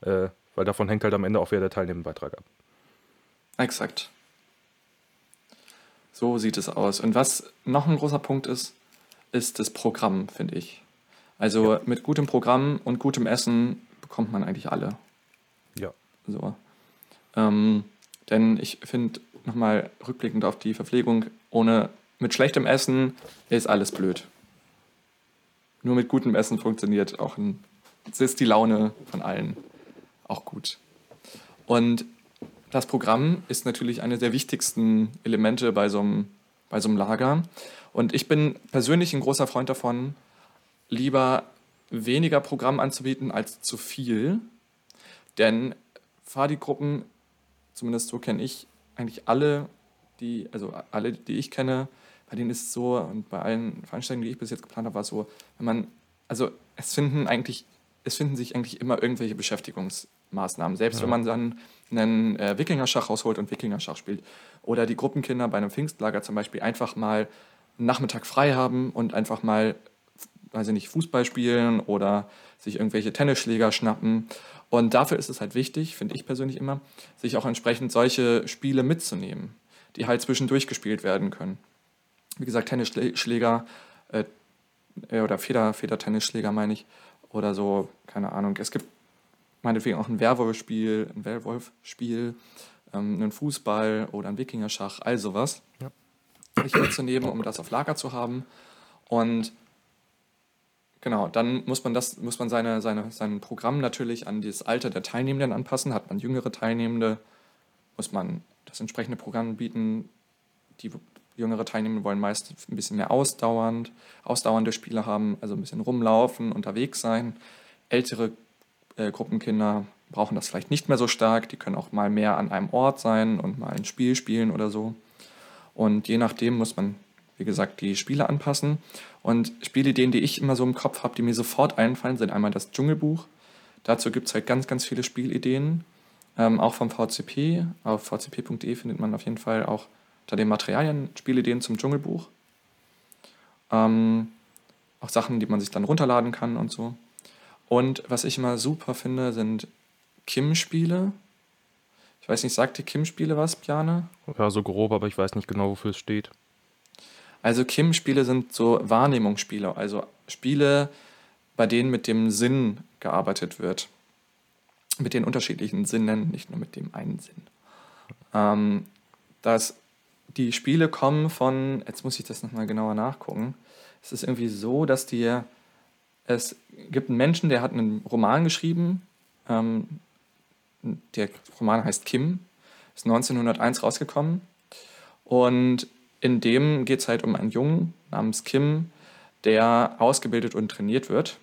Äh, weil davon hängt halt am Ende auch wieder der teilnehmende Beitrag ab. Exakt. So sieht es aus. Und was noch ein großer Punkt ist, ist das Programm, finde ich. Also mit gutem Programm und gutem Essen bekommt man eigentlich alle. Ja. So. Ähm, denn ich finde, nochmal rückblickend auf die Verpflegung, ohne mit schlechtem Essen ist alles blöd. Nur mit gutem Essen funktioniert auch ein, es ist die Laune von allen auch gut. Und das Programm ist natürlich eine der wichtigsten Elemente bei so einem, bei so einem Lager. Und ich bin persönlich ein großer Freund davon, lieber weniger Programm anzubieten als zu viel. Denn Fadi-Gruppen, zumindest so kenne ich eigentlich alle, die, also alle, die ich kenne, bei denen ist es so, und bei allen Veranstaltungen, die ich bis jetzt geplant habe, war es so, wenn man, also es finden eigentlich, es finden sich eigentlich immer irgendwelche Beschäftigungsmaßnahmen. Selbst Ja. wenn man dann einen äh, Wikingerschach rausholt und Wikingerschach spielt. Oder die Gruppenkinder bei einem Pfingstlager zum Beispiel einfach mal Nachmittag frei haben und einfach mal, weiß ich nicht, Fußball spielen oder sich irgendwelche Tennisschläger schnappen. Und dafür ist es halt wichtig, finde ich persönlich immer, sich auch entsprechend solche Spiele mitzunehmen, die halt zwischendurch gespielt werden können. Wie gesagt, Tennisschläger äh, oder Feder, Federtennisschläger meine ich. Oder so, keine Ahnung. Es gibt meinetwegen auch ein Werwolf-Spiel, ein Werwolf-Spiel, ähm, einen Fußball oder ein Wikingerschach, all sowas. Sich mitzunehmen, um das auf Lager zu haben. Und genau, dann muss man das, muss man seine, seine, sein Programm natürlich an das Alter der Teilnehmenden anpassen. Hat man jüngere Teilnehmende, muss man das entsprechende Programm bieten. Die jüngere Teilnehmende wollen meist ein bisschen mehr ausdauernd, ausdauernde Spiele haben, also ein bisschen rumlaufen, unterwegs sein. Ältere äh, Gruppenkinder brauchen das vielleicht nicht mehr so stark. Die können auch mal mehr an einem Ort sein und mal ein Spiel spielen oder so. Und je nachdem muss man, wie gesagt, die Spiele anpassen. Und Spielideen, die ich immer so im Kopf habe, die mir sofort einfallen, sind einmal das Dschungelbuch. Dazu gibt es halt ganz, ganz viele Spielideen, ähm, auch vom VCP. Auf vcp.de findet man auf jeden Fall auch unter den Materialien Spielideen zum Dschungelbuch. Ähm, auch Sachen, die man sich dann runterladen kann und so. Und was ich immer super finde, sind Kim-Spiele. Ich weiß nicht, sagt dir Kim-Spiele was, Piane? Ja, so grob, aber ich weiß nicht genau, wofür es steht. Also Kim-Spiele sind so Wahrnehmungsspiele, also Spiele, bei denen mit dem Sinn gearbeitet wird. mit den unterschiedlichen Sinnen, nicht nur mit dem einen Sinn. Ähm, dass die Spiele kommen von, jetzt muss ich das nochmal genauer nachgucken. Es ist irgendwie so, dass die, es gibt einen Menschen, der hat einen Roman geschrieben. Ähm, der Roman heißt Kim, ist 1901 rausgekommen. Und in dem geht es halt um einen Jungen namens Kim, der ausgebildet und trainiert wird.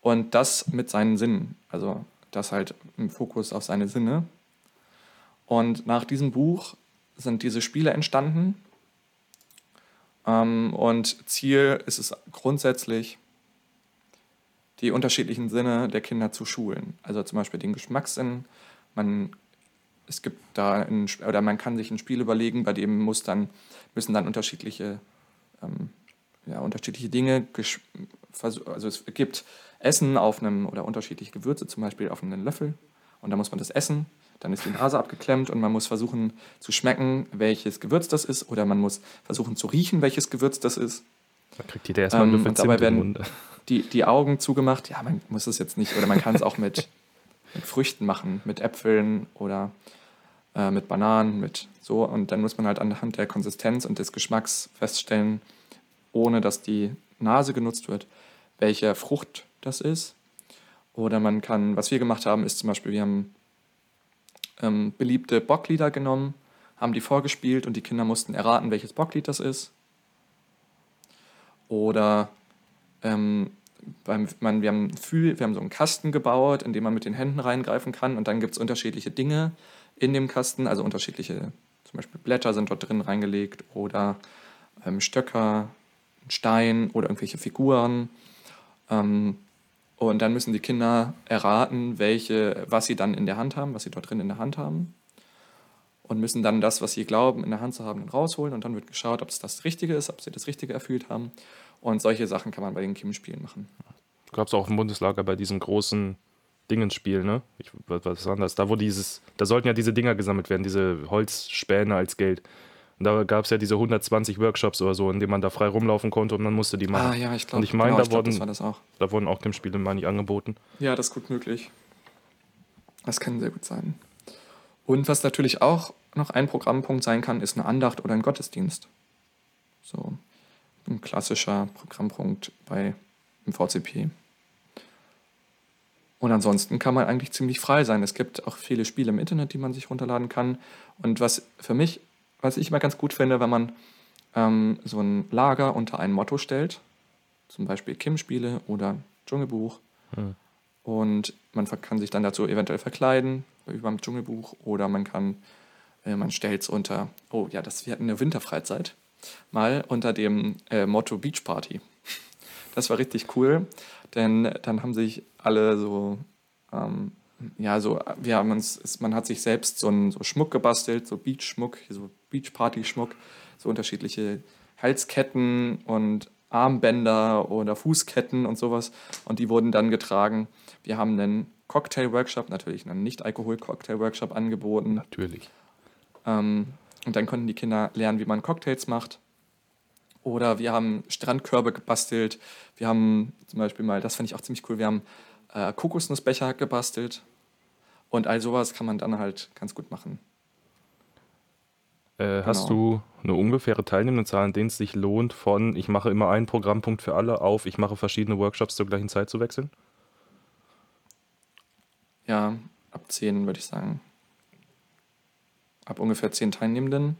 Und das mit seinen Sinnen. Also das halt im Fokus auf seine Sinne. Und nach diesem Buch sind diese Spiele entstanden. Ähm, und Ziel ist es grundsätzlich, die unterschiedlichen Sinne der Kinder zu schulen. Also zum Beispiel den Geschmackssinn. Man, es gibt da ein, oder man kann sich ein Spiel überlegen, bei dem muss dann, müssen dann unterschiedliche, ähm, ja, unterschiedliche Dinge, also es gibt Essen auf einem oder unterschiedliche Gewürze, zum Beispiel auf einem Löffel. Und da muss man das essen. Dann ist die Nase abgeklemmt und man muss versuchen zu schmecken, welches Gewürz das ist. Oder man muss versuchen zu riechen, welches Gewürz das ist. Da kriegt jeder erstmal ähm, und dabei werden die, die Augen zugemacht. Ja, man muss es jetzt nicht. Oder man kann es auch mit, mit Früchten machen, mit Äpfeln oder äh, mit Bananen, mit so. Und dann muss man halt anhand der Konsistenz und des Geschmacks feststellen, ohne dass die Nase genutzt wird, welche Frucht das ist. Oder man kann, was wir gemacht haben, ist zum Beispiel, wir haben ähm, beliebte Bocklieder genommen, haben die vorgespielt und die Kinder mussten erraten, welches Bocklied das ist. Oder ähm, beim, man, wir, haben wir haben so einen Kasten gebaut, in dem man mit den Händen reingreifen kann und dann gibt es unterschiedliche Dinge in dem Kasten, also unterschiedliche, zum Beispiel Blätter sind dort drin reingelegt oder ähm, Stöcker, Stein oder irgendwelche Figuren. Ähm, und dann müssen die Kinder erraten, welche, was sie dann in der Hand haben, was sie dort drin in der Hand haben. Und müssen dann das, was sie glauben, in der Hand zu haben, rausholen. Und dann wird geschaut, ob es das Richtige ist, ob sie das Richtige erfüllt haben. Und solche Sachen kann man bei den Kim-Spielen machen. Gab es auch im Bundeslager bei diesem großen Dingenspiel, ne? Ich, was, was war das? Da, wo dieses, da sollten ja diese Dinger gesammelt werden, diese Holzspäne als Geld. Und da gab es ja diese 120 Workshops oder so, in denen man da frei rumlaufen konnte und man musste die machen. Ah, ja, ich glaube, Und ich meine, genau, da, wurden, das das auch. da wurden auch Kim-Spiele, meine ich, angeboten. Ja, das ist gut möglich. Das kann sehr gut sein. Und was natürlich auch noch ein Programmpunkt sein kann, ist eine Andacht oder ein Gottesdienst. So ein klassischer Programmpunkt bei im VCP. Und ansonsten kann man eigentlich ziemlich frei sein. Es gibt auch viele Spiele im Internet, die man sich runterladen kann. Und was für mich was ich immer ganz gut finde, wenn man ähm, so ein Lager unter ein Motto stellt, zum Beispiel Kim-Spiele oder Dschungelbuch. Hm. Und man kann sich dann dazu eventuell verkleiden, wie beim Dschungelbuch, oder man kann, äh, man stellt es unter, oh ja, das, wir hatten eine Winterfreizeit, mal unter dem äh, Motto Beach Party. Das war richtig cool, denn dann haben sich alle so ähm, ja, so, wir haben uns, man hat sich selbst so einen so Schmuck gebastelt, so Beach-Schmuck, so Beach-Party-Schmuck, so unterschiedliche Halsketten und Armbänder oder Fußketten und sowas. Und die wurden dann getragen. Wir haben einen Cocktail-Workshop, natürlich einen Nicht-Alkohol-Cocktail-Workshop angeboten. Natürlich. Ähm, und dann konnten die Kinder lernen, wie man Cocktails macht. Oder wir haben Strandkörbe gebastelt. Wir haben zum Beispiel mal, das fand ich auch ziemlich cool, wir haben äh, Kokosnussbecher gebastelt. Und all sowas kann man dann halt ganz gut machen. Äh, hast genau. du eine ungefähre Teilnehmendenzahl, an denen es sich lohnt, von ich mache immer einen Programmpunkt für alle auf, ich mache verschiedene Workshops zur gleichen Zeit zu wechseln? Ja, ab zehn würde ich sagen. Ab ungefähr zehn Teilnehmenden.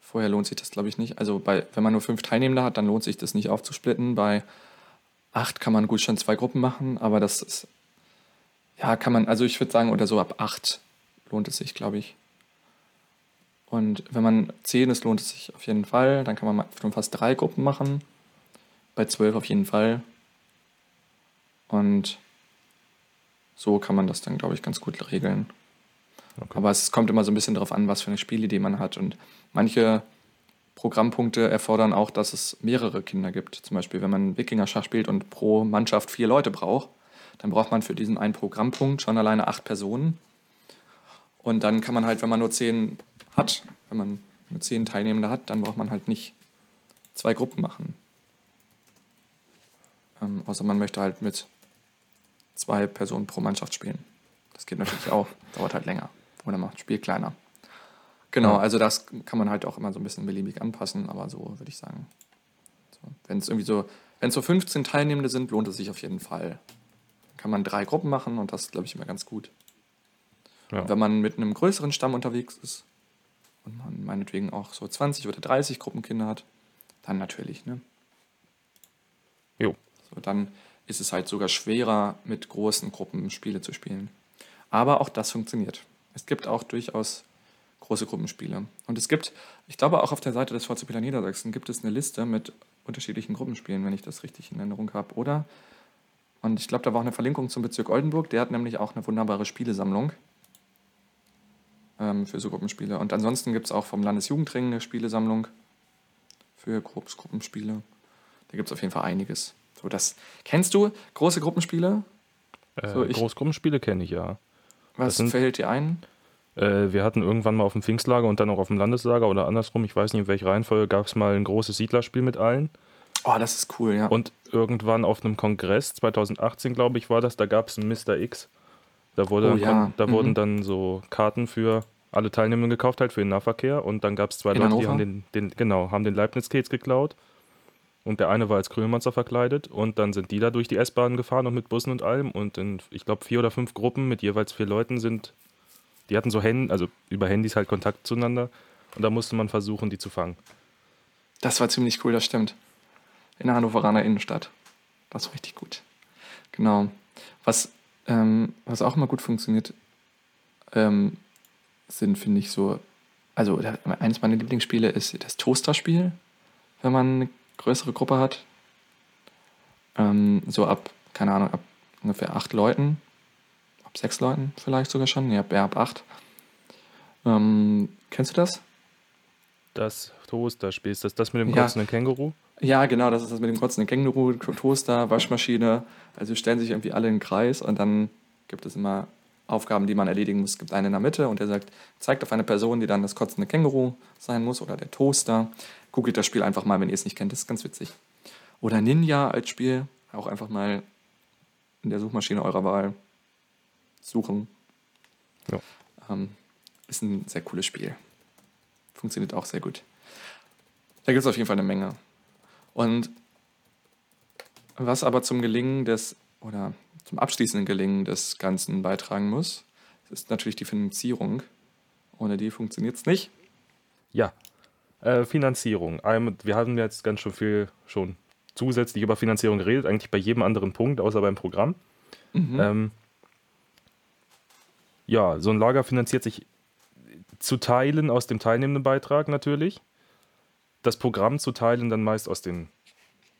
Vorher lohnt sich das, glaube ich, nicht. Also bei, wenn man nur fünf Teilnehmende hat, dann lohnt sich das nicht aufzusplitten. Bei acht kann man gut schon zwei Gruppen machen, aber das ist, ja, kann man, also ich würde sagen, oder so ab acht lohnt es sich, glaube ich. Und wenn man zehn ist, lohnt es sich auf jeden Fall. Dann kann man schon fast drei Gruppen machen. Bei zwölf auf jeden Fall. Und so kann man das dann, glaube ich, ganz gut regeln. Okay. Aber es kommt immer so ein bisschen darauf an, was für eine Spielidee man hat. Und manche Programmpunkte erfordern auch, dass es mehrere Kinder gibt. Zum Beispiel, wenn man Wikinger-Schach spielt und pro Mannschaft vier Leute braucht, dann braucht man für diesen einen Programmpunkt schon alleine acht Personen. Und dann kann man halt, wenn man nur zehn hat, wenn man nur zehn Teilnehmende hat, dann braucht man halt nicht zwei Gruppen machen. Ähm, außer man möchte halt mit zwei Personen pro Mannschaft spielen. Das geht natürlich auch, dauert halt länger. Oder macht Spiel kleiner. Genau, also das kann man halt auch immer so ein bisschen beliebig anpassen, aber so würde ich sagen. So, wenn es irgendwie so, wenn es so 15 Teilnehmende sind, lohnt es sich auf jeden Fall. Kann man drei Gruppen machen und das ist, glaube ich, immer ganz gut. Ja. Und wenn man mit einem größeren Stamm unterwegs ist und man meinetwegen auch so 20 oder 30 Gruppenkinder hat, dann natürlich, ne? Jo. So, dann ist es halt sogar schwerer, mit großen Gruppen Spiele zu spielen. Aber auch das funktioniert. Es gibt auch durchaus große Gruppenspiele. Und es gibt, ich glaube auch auf der Seite des VCP Niedersachsen gibt es eine Liste mit unterschiedlichen Gruppenspielen, wenn ich das richtig in Erinnerung habe, oder? Und ich glaube, da war auch eine Verlinkung zum Bezirk Oldenburg. Der hat nämlich auch eine wunderbare Spielesammlung ähm, für so Gruppenspiele. Und ansonsten gibt es auch vom Landesjugendring eine Spielesammlung für Gruppenspiele. Da gibt es auf jeden Fall einiges. So, das kennst du große Gruppenspiele? Äh, So, ich- Großgruppenspiele kenne ich ja. Was sind- fällt dir ein? Äh, wir hatten irgendwann mal auf dem Pfingstlager und dann auch auf dem Landeslager oder andersrum, ich weiß nicht in welcher Reihenfolge, gab es mal ein großes Siedlerspiel mit allen. Oh, das ist cool, ja. Und irgendwann auf einem Kongress, 2018 glaube ich war das, da gab es ein Mr. X. Da, wurde Oh ja, da mhm. wurden dann so Karten für alle Teilnehmenden gekauft, halt für den Nahverkehr. Und dann gab es zwei In Leute, die Hannover? haben den, den, genau, haben den Leibniz-Case geklaut. Und der eine war als Krümelmonster verkleidet. Und dann sind die da durch die S-Bahn gefahren und mit Bussen und allem. Und in, ich glaube, vier oder fünf Gruppen mit jeweils vier Leuten sind, die hatten so Handy, also über Handys halt Kontakt zueinander. Und da musste man versuchen, die zu fangen. Das war ziemlich cool, das stimmt. In der Hannoveraner Innenstadt. Das war richtig gut. Genau. Was, ähm, was auch immer gut funktioniert, ähm, sind, finde ich, so. Also, eines meiner Lieblingsspiele ist das Toaster-Spiel, wenn man größere Gruppe hat. Ähm, so ab, keine Ahnung, ab ungefähr acht Leuten. Ab sechs Leuten vielleicht sogar schon. Ja, ab acht. Ähm, kennst du das? Das Toasterspiel, ist das das mit dem Ja. kotzenden Känguru? Ja, genau, das ist das mit dem kotzenden Känguru, Toaster, Waschmaschine. Also stellen sich irgendwie alle in den Kreis und dann gibt es immer Aufgaben, die man erledigen muss. Es gibt einen in der Mitte und der sagt, zeigt auf eine Person, die dann das kotzende Känguru sein muss oder der Toaster. Googelt das Spiel einfach mal, wenn ihr es nicht kennt, das ist ganz witzig. Oder Ninja als Spiel, auch einfach mal in der Suchmaschine eurer Wahl suchen. Ja. Ähm, ist ein sehr cooles Spiel. Funktioniert auch sehr gut. Da gibt es auf jeden Fall eine Menge. Und was aber zum Gelingen des oder zum abschließenden Gelingen des Ganzen beitragen muss, ist natürlich die Finanzierung. Ohne die funktioniert es nicht. Ja. Äh, Finanzierung. Wir haben jetzt ganz schön viel schon zusätzlich über Finanzierung geredet, eigentlich bei jedem anderen Punkt, außer beim Programm. Mhm. Ähm, ja, so ein Lager finanziert sich zu Teilen aus dem teilnehmenden Beitrag natürlich. Das Programm zu teilen dann meist aus dem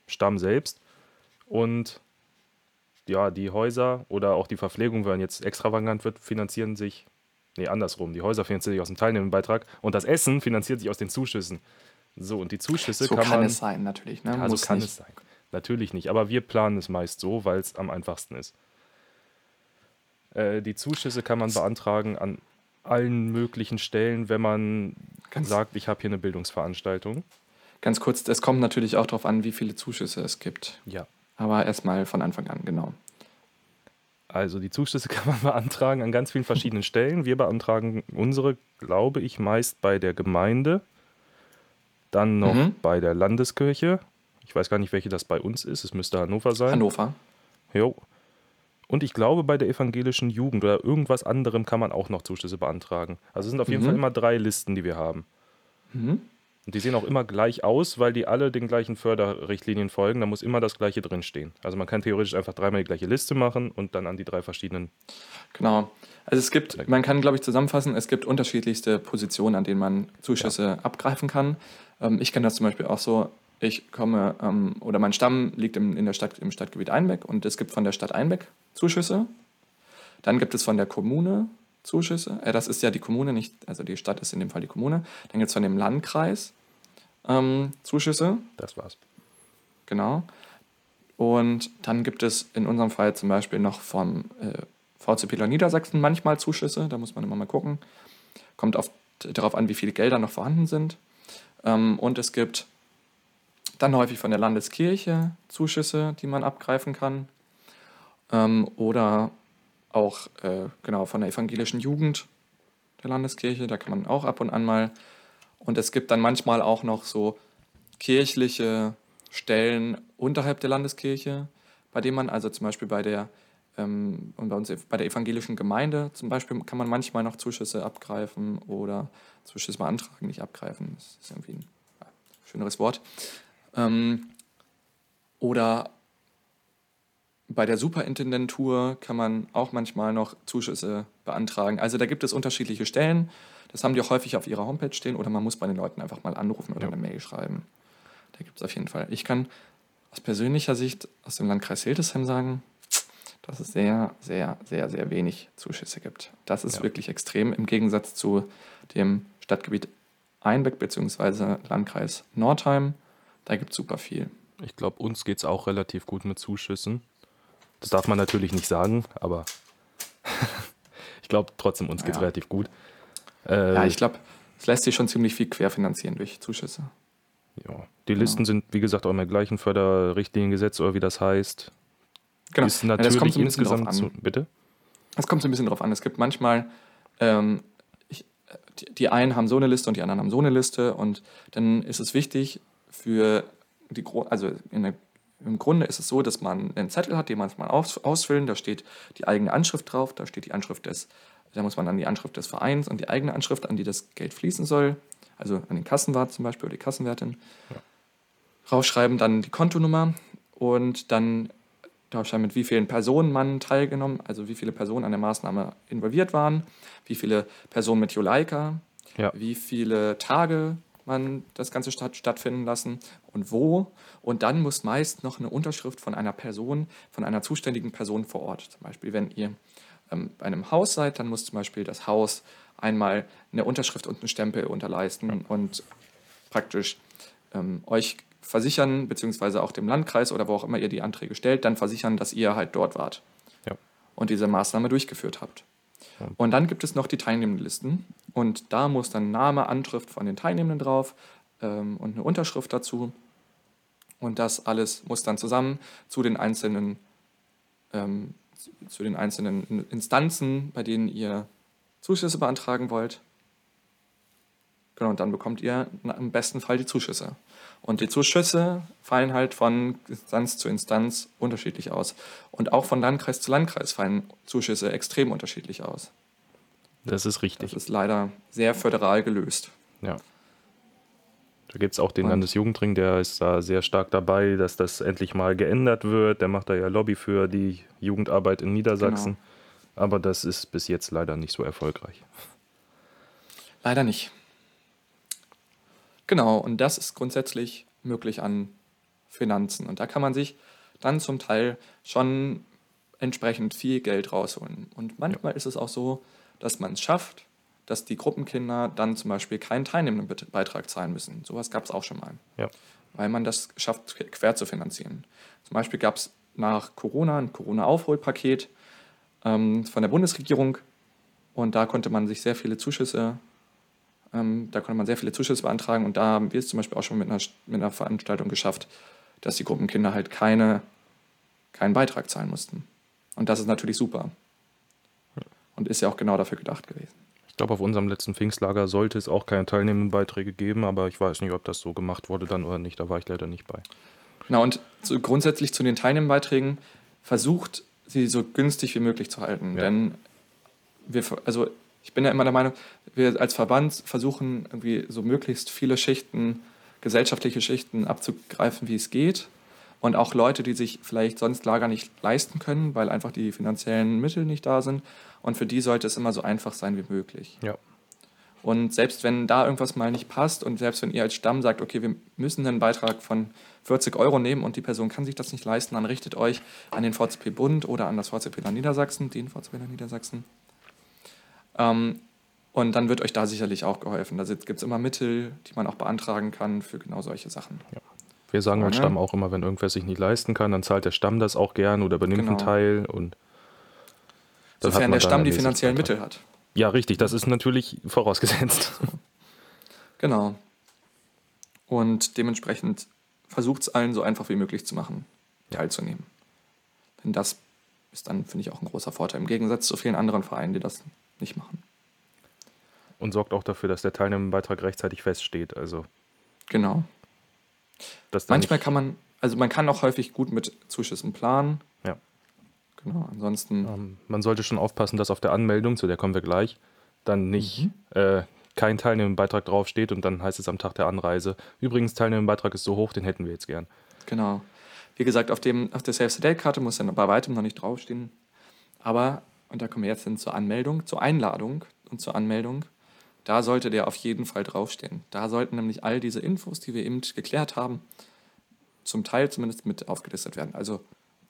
Stamm selbst. Und ja, die Häuser oder auch die Verpflegung, wenn jetzt extravagant wird, finanzieren sich, nee, andersrum. Die Häuser finanzieren sich aus dem teilnehmenden Beitrag und das Essen finanziert sich aus den Zuschüssen. So, und die Zuschüsse so kann, kann, man. es sein, natürlich. Ne? Ja, so Muss kann nicht. es sein. Natürlich nicht, aber wir planen es meist so, weil es am einfachsten ist. Äh, die Zuschüsse kann man beantragen an allen möglichen Stellen, wenn man Ganz- sagt, ich habe hier eine Bildungsveranstaltung. Ganz kurz, es kommt natürlich auch darauf an, wie viele Zuschüsse es gibt. Ja. Aber erstmal von Anfang an, genau. Also die Zuschüsse kann man beantragen an ganz vielen verschiedenen Stellen. Wir beantragen unsere, glaube ich, meist bei der Gemeinde, dann noch Mhm. bei der Landeskirche. Ich weiß gar nicht, welche das bei uns ist. Es müsste Hannover sein. Hannover. Jo. Und ich glaube, bei der evangelischen Jugend oder irgendwas anderem kann man auch noch Zuschüsse beantragen. Also es sind auf jeden Mhm. Fall immer drei Listen, die wir haben. Mhm. Und die sehen auch immer gleich aus, weil die alle den gleichen Förderrichtlinien folgen. Da muss immer das gleiche drinstehen. Also man kann theoretisch einfach dreimal die gleiche Liste machen und dann an die drei verschiedenen. Genau. Also es gibt, man kann, glaube ich, zusammenfassen, es gibt unterschiedlichste Positionen, an denen man Zuschüsse abgreifen kann. Ähm, ich kenne das zum Beispiel auch so, ich komme, ähm, oder mein Stamm liegt im, in der Stadt, im Stadtgebiet Einbeck und es gibt von der Stadt Einbeck Zuschüsse. Dann gibt es von der Kommune Zuschüsse. Äh, das ist ja die Kommune, nicht, also die Stadt ist in dem Fall die Kommune. Dann gibt es von dem Landkreis ähm, Zuschüsse. Das war's. Genau. Und dann gibt es in unserem Fall zum Beispiel noch vom äh, VCP Niedersachsen manchmal Zuschüsse, da muss man immer mal gucken. Kommt auf, darauf an, wie viele Gelder noch vorhanden sind. Ähm, und es gibt dann häufig von der Landeskirche Zuschüsse, die man abgreifen kann. Ähm, oder auch äh, genau von der evangelischen Jugend der Landeskirche, da kann man auch ab und an mal. Und es gibt dann manchmal auch noch so kirchliche Stellen unterhalb der Landeskirche, bei denen man also zum Beispiel bei der ähm, und bei uns bei der evangelischen Gemeinde zum Beispiel kann man manchmal noch Zuschüsse abgreifen oder Zuschüsse beantragen, nicht abgreifen. Das ist irgendwie ein schöneres Wort. Ähm, oder bei der Superintendentur kann man auch manchmal noch Zuschüsse beantragen. Also da gibt es unterschiedliche Stellen. Das haben die auch häufig auf ihrer Homepage stehen oder man muss bei den Leuten einfach mal anrufen oder ja. eine Mail schreiben. Da gibt es auf jeden Fall. Ich kann aus persönlicher Sicht aus dem Landkreis Hildesheim sagen, dass es sehr, sehr, sehr, sehr wenig Zuschüsse gibt. Das ist ja. wirklich extrem im Gegensatz zu dem Stadtgebiet Einbeck bzw. Landkreis Nordheim. Da gibt es super viel. Ich glaube, uns geht es auch relativ gut mit Zuschüssen. Das darf man natürlich nicht sagen, aber ich glaube trotzdem, uns geht es ja. relativ gut. Äh, ja, ich glaube, es lässt sich schon ziemlich viel querfinanzieren durch Zuschüsse. Ja, die genau. Listen sind, wie gesagt, auch im gleichen Förderrichtliniengesetz oder wie das heißt. Genau. Ist natürlich ja, das kommt so ein bisschen drauf an. Zu, bitte? Es kommt so ein bisschen drauf an. Es gibt manchmal, ähm, ich, die, die einen haben so eine Liste und die anderen haben so eine Liste und dann ist es wichtig für die, also der, im Grunde ist es so, dass man einen Zettel hat, den man mal aus, ausfüllen, da steht die eigene Anschrift drauf, da steht die Anschrift des, da muss man dann die Anschrift des Vereins und die eigene Anschrift, an die das Geld fließen soll, also an den Kassenwart zum Beispiel oder die Kassenwertin, ja. rausschreiben, dann die Kontonummer und dann draufschreiben, mit wie vielen Personen man teilgenommen, also wie viele Personen an der Maßnahme involviert waren, wie viele Personen mit Juleika, ja. wie viele Tage man das Ganze statt, stattfinden lassen und wo. Und dann muss meist noch eine Unterschrift von einer Person, von einer zuständigen Person vor Ort. Zum Beispiel, wenn ihr ähm, bei einem Haus seid, dann muss zum Beispiel das Haus einmal eine Unterschrift und einen Stempel unterleisten ja. und praktisch ähm, euch versichern, beziehungsweise auch dem Landkreis oder wo auch immer ihr die Anträge stellt, dann versichern, dass ihr halt dort wart ja. und diese Maßnahme durchgeführt habt. Und dann gibt es noch die Teilnehmendenlisten. Und da muss dann Name, Anschrift von den Teilnehmenden drauf ähm, und eine Unterschrift dazu. Und das alles muss dann zusammen zu den einzelnen, ähm, zu den einzelnen Instanzen, bei denen ihr Zuschüsse beantragen wollt. Genau, und dann bekommt ihr im besten Fall die Zuschüsse. Und die Zuschüsse fallen halt von Instanz zu Instanz unterschiedlich aus. Und auch von Landkreis zu Landkreis fallen Zuschüsse extrem unterschiedlich aus. Das ist richtig. Das ist leider sehr föderal gelöst. Ja. Da gibt es auch den Und? Landesjugendring, der ist da sehr stark dabei, dass das endlich mal geändert wird. Der macht da ja Lobby für die Jugendarbeit in Niedersachsen. Genau. Aber das ist bis jetzt leider nicht so erfolgreich. Leider nicht. Genau, und das ist grundsätzlich möglich an Finanzen. Und da kann man sich dann zum Teil schon entsprechend viel Geld rausholen. Und manchmal ja. ist es auch so, dass man es schafft, dass die Gruppenkinder dann zum Beispiel keinen teilnehmenden Beitrag zahlen müssen. Sowas gab es auch schon mal. Ja. Weil man das schafft, quer zu finanzieren. Zum Beispiel gab es nach Corona ein Corona-Aufholpaket ähm, von der Bundesregierung. Und da konnte man sich sehr viele Zuschüsse ähm, da konnte man sehr viele Zuschüsse beantragen und da haben wir es zum Beispiel auch schon mit einer, mit einer Veranstaltung geschafft, dass die Gruppenkinder halt keine, keinen Beitrag zahlen mussten. Und das ist natürlich super. Und ist ja auch genau dafür gedacht gewesen. Ich glaube, auf unserem letzten Pfingstlager sollte es auch keine teilnehmenden Beiträge geben, aber ich weiß nicht, ob das so gemacht wurde dann oder nicht. Da war ich leider nicht bei. Genau, und so grundsätzlich zu den teilnehmenden Beiträgen versucht, sie so günstig wie möglich zu halten. Ja. Denn wir, also ich bin ja immer der Meinung, wir als Verband versuchen irgendwie so möglichst viele Schichten, gesellschaftliche Schichten abzugreifen, wie es geht. Und auch Leute, die sich vielleicht sonst Lager nicht leisten können, weil einfach die finanziellen Mittel nicht da sind. Und für die sollte es immer so einfach sein wie möglich. Ja. Und selbst wenn da irgendwas mal nicht passt und selbst wenn ihr als Stamm sagt, okay, wir müssen einen Beitrag von 40 Euro nehmen und die Person kann sich das nicht leisten, dann richtet euch an den VCP Bund oder an das VCP Land Niedersachsen, den VCP Land Niedersachsen. Ähm, und dann wird euch da sicherlich auch geholfen. Da gibt es immer Mittel, die man auch beantragen kann für genau solche Sachen. Ja. Wir sagen als Stamm auch immer, wenn irgendwer sich nicht leisten kann, dann zahlt der Stamm das auch gern oder übernimmt genau. einen Teil. Und Sofern der Stamm die finanziellen Mittel hat. Ja, richtig, das ist natürlich vorausgesetzt. Genau. Und dementsprechend versucht es allen so einfach wie möglich zu machen, teilzunehmen. Denn das ist dann, finde ich, auch ein großer Vorteil. Im Gegensatz zu vielen anderen Vereinen, die das nicht machen. Und sorgt auch dafür, dass der Teilnehmerbeitrag rechtzeitig feststeht. Also, Genau. Manchmal kann man, also man kann auch häufig gut mit Zuschüssen planen. Ja. Genau, ansonsten, ähm, man sollte schon aufpassen, dass auf der Anmeldung, zu der kommen wir gleich, dann nicht äh, kein Teilnehmerbeitrag draufsteht und dann heißt es am Tag der Anreise, übrigens, Teilnehmerbeitrag ist so hoch, den hätten wir jetzt gern. genau. Wie gesagt, auf, dem, auf der Save the Date-Karte muss dann bei weitem noch nicht draufstehen. Aber, und da kommen wir jetzt hin zur Anmeldung, zur Einladung und zur Anmeldung, da sollte der auf jeden Fall draufstehen. Da sollten nämlich all diese Infos, die wir eben geklärt haben, zum Teil zumindest mit aufgelistet werden. Also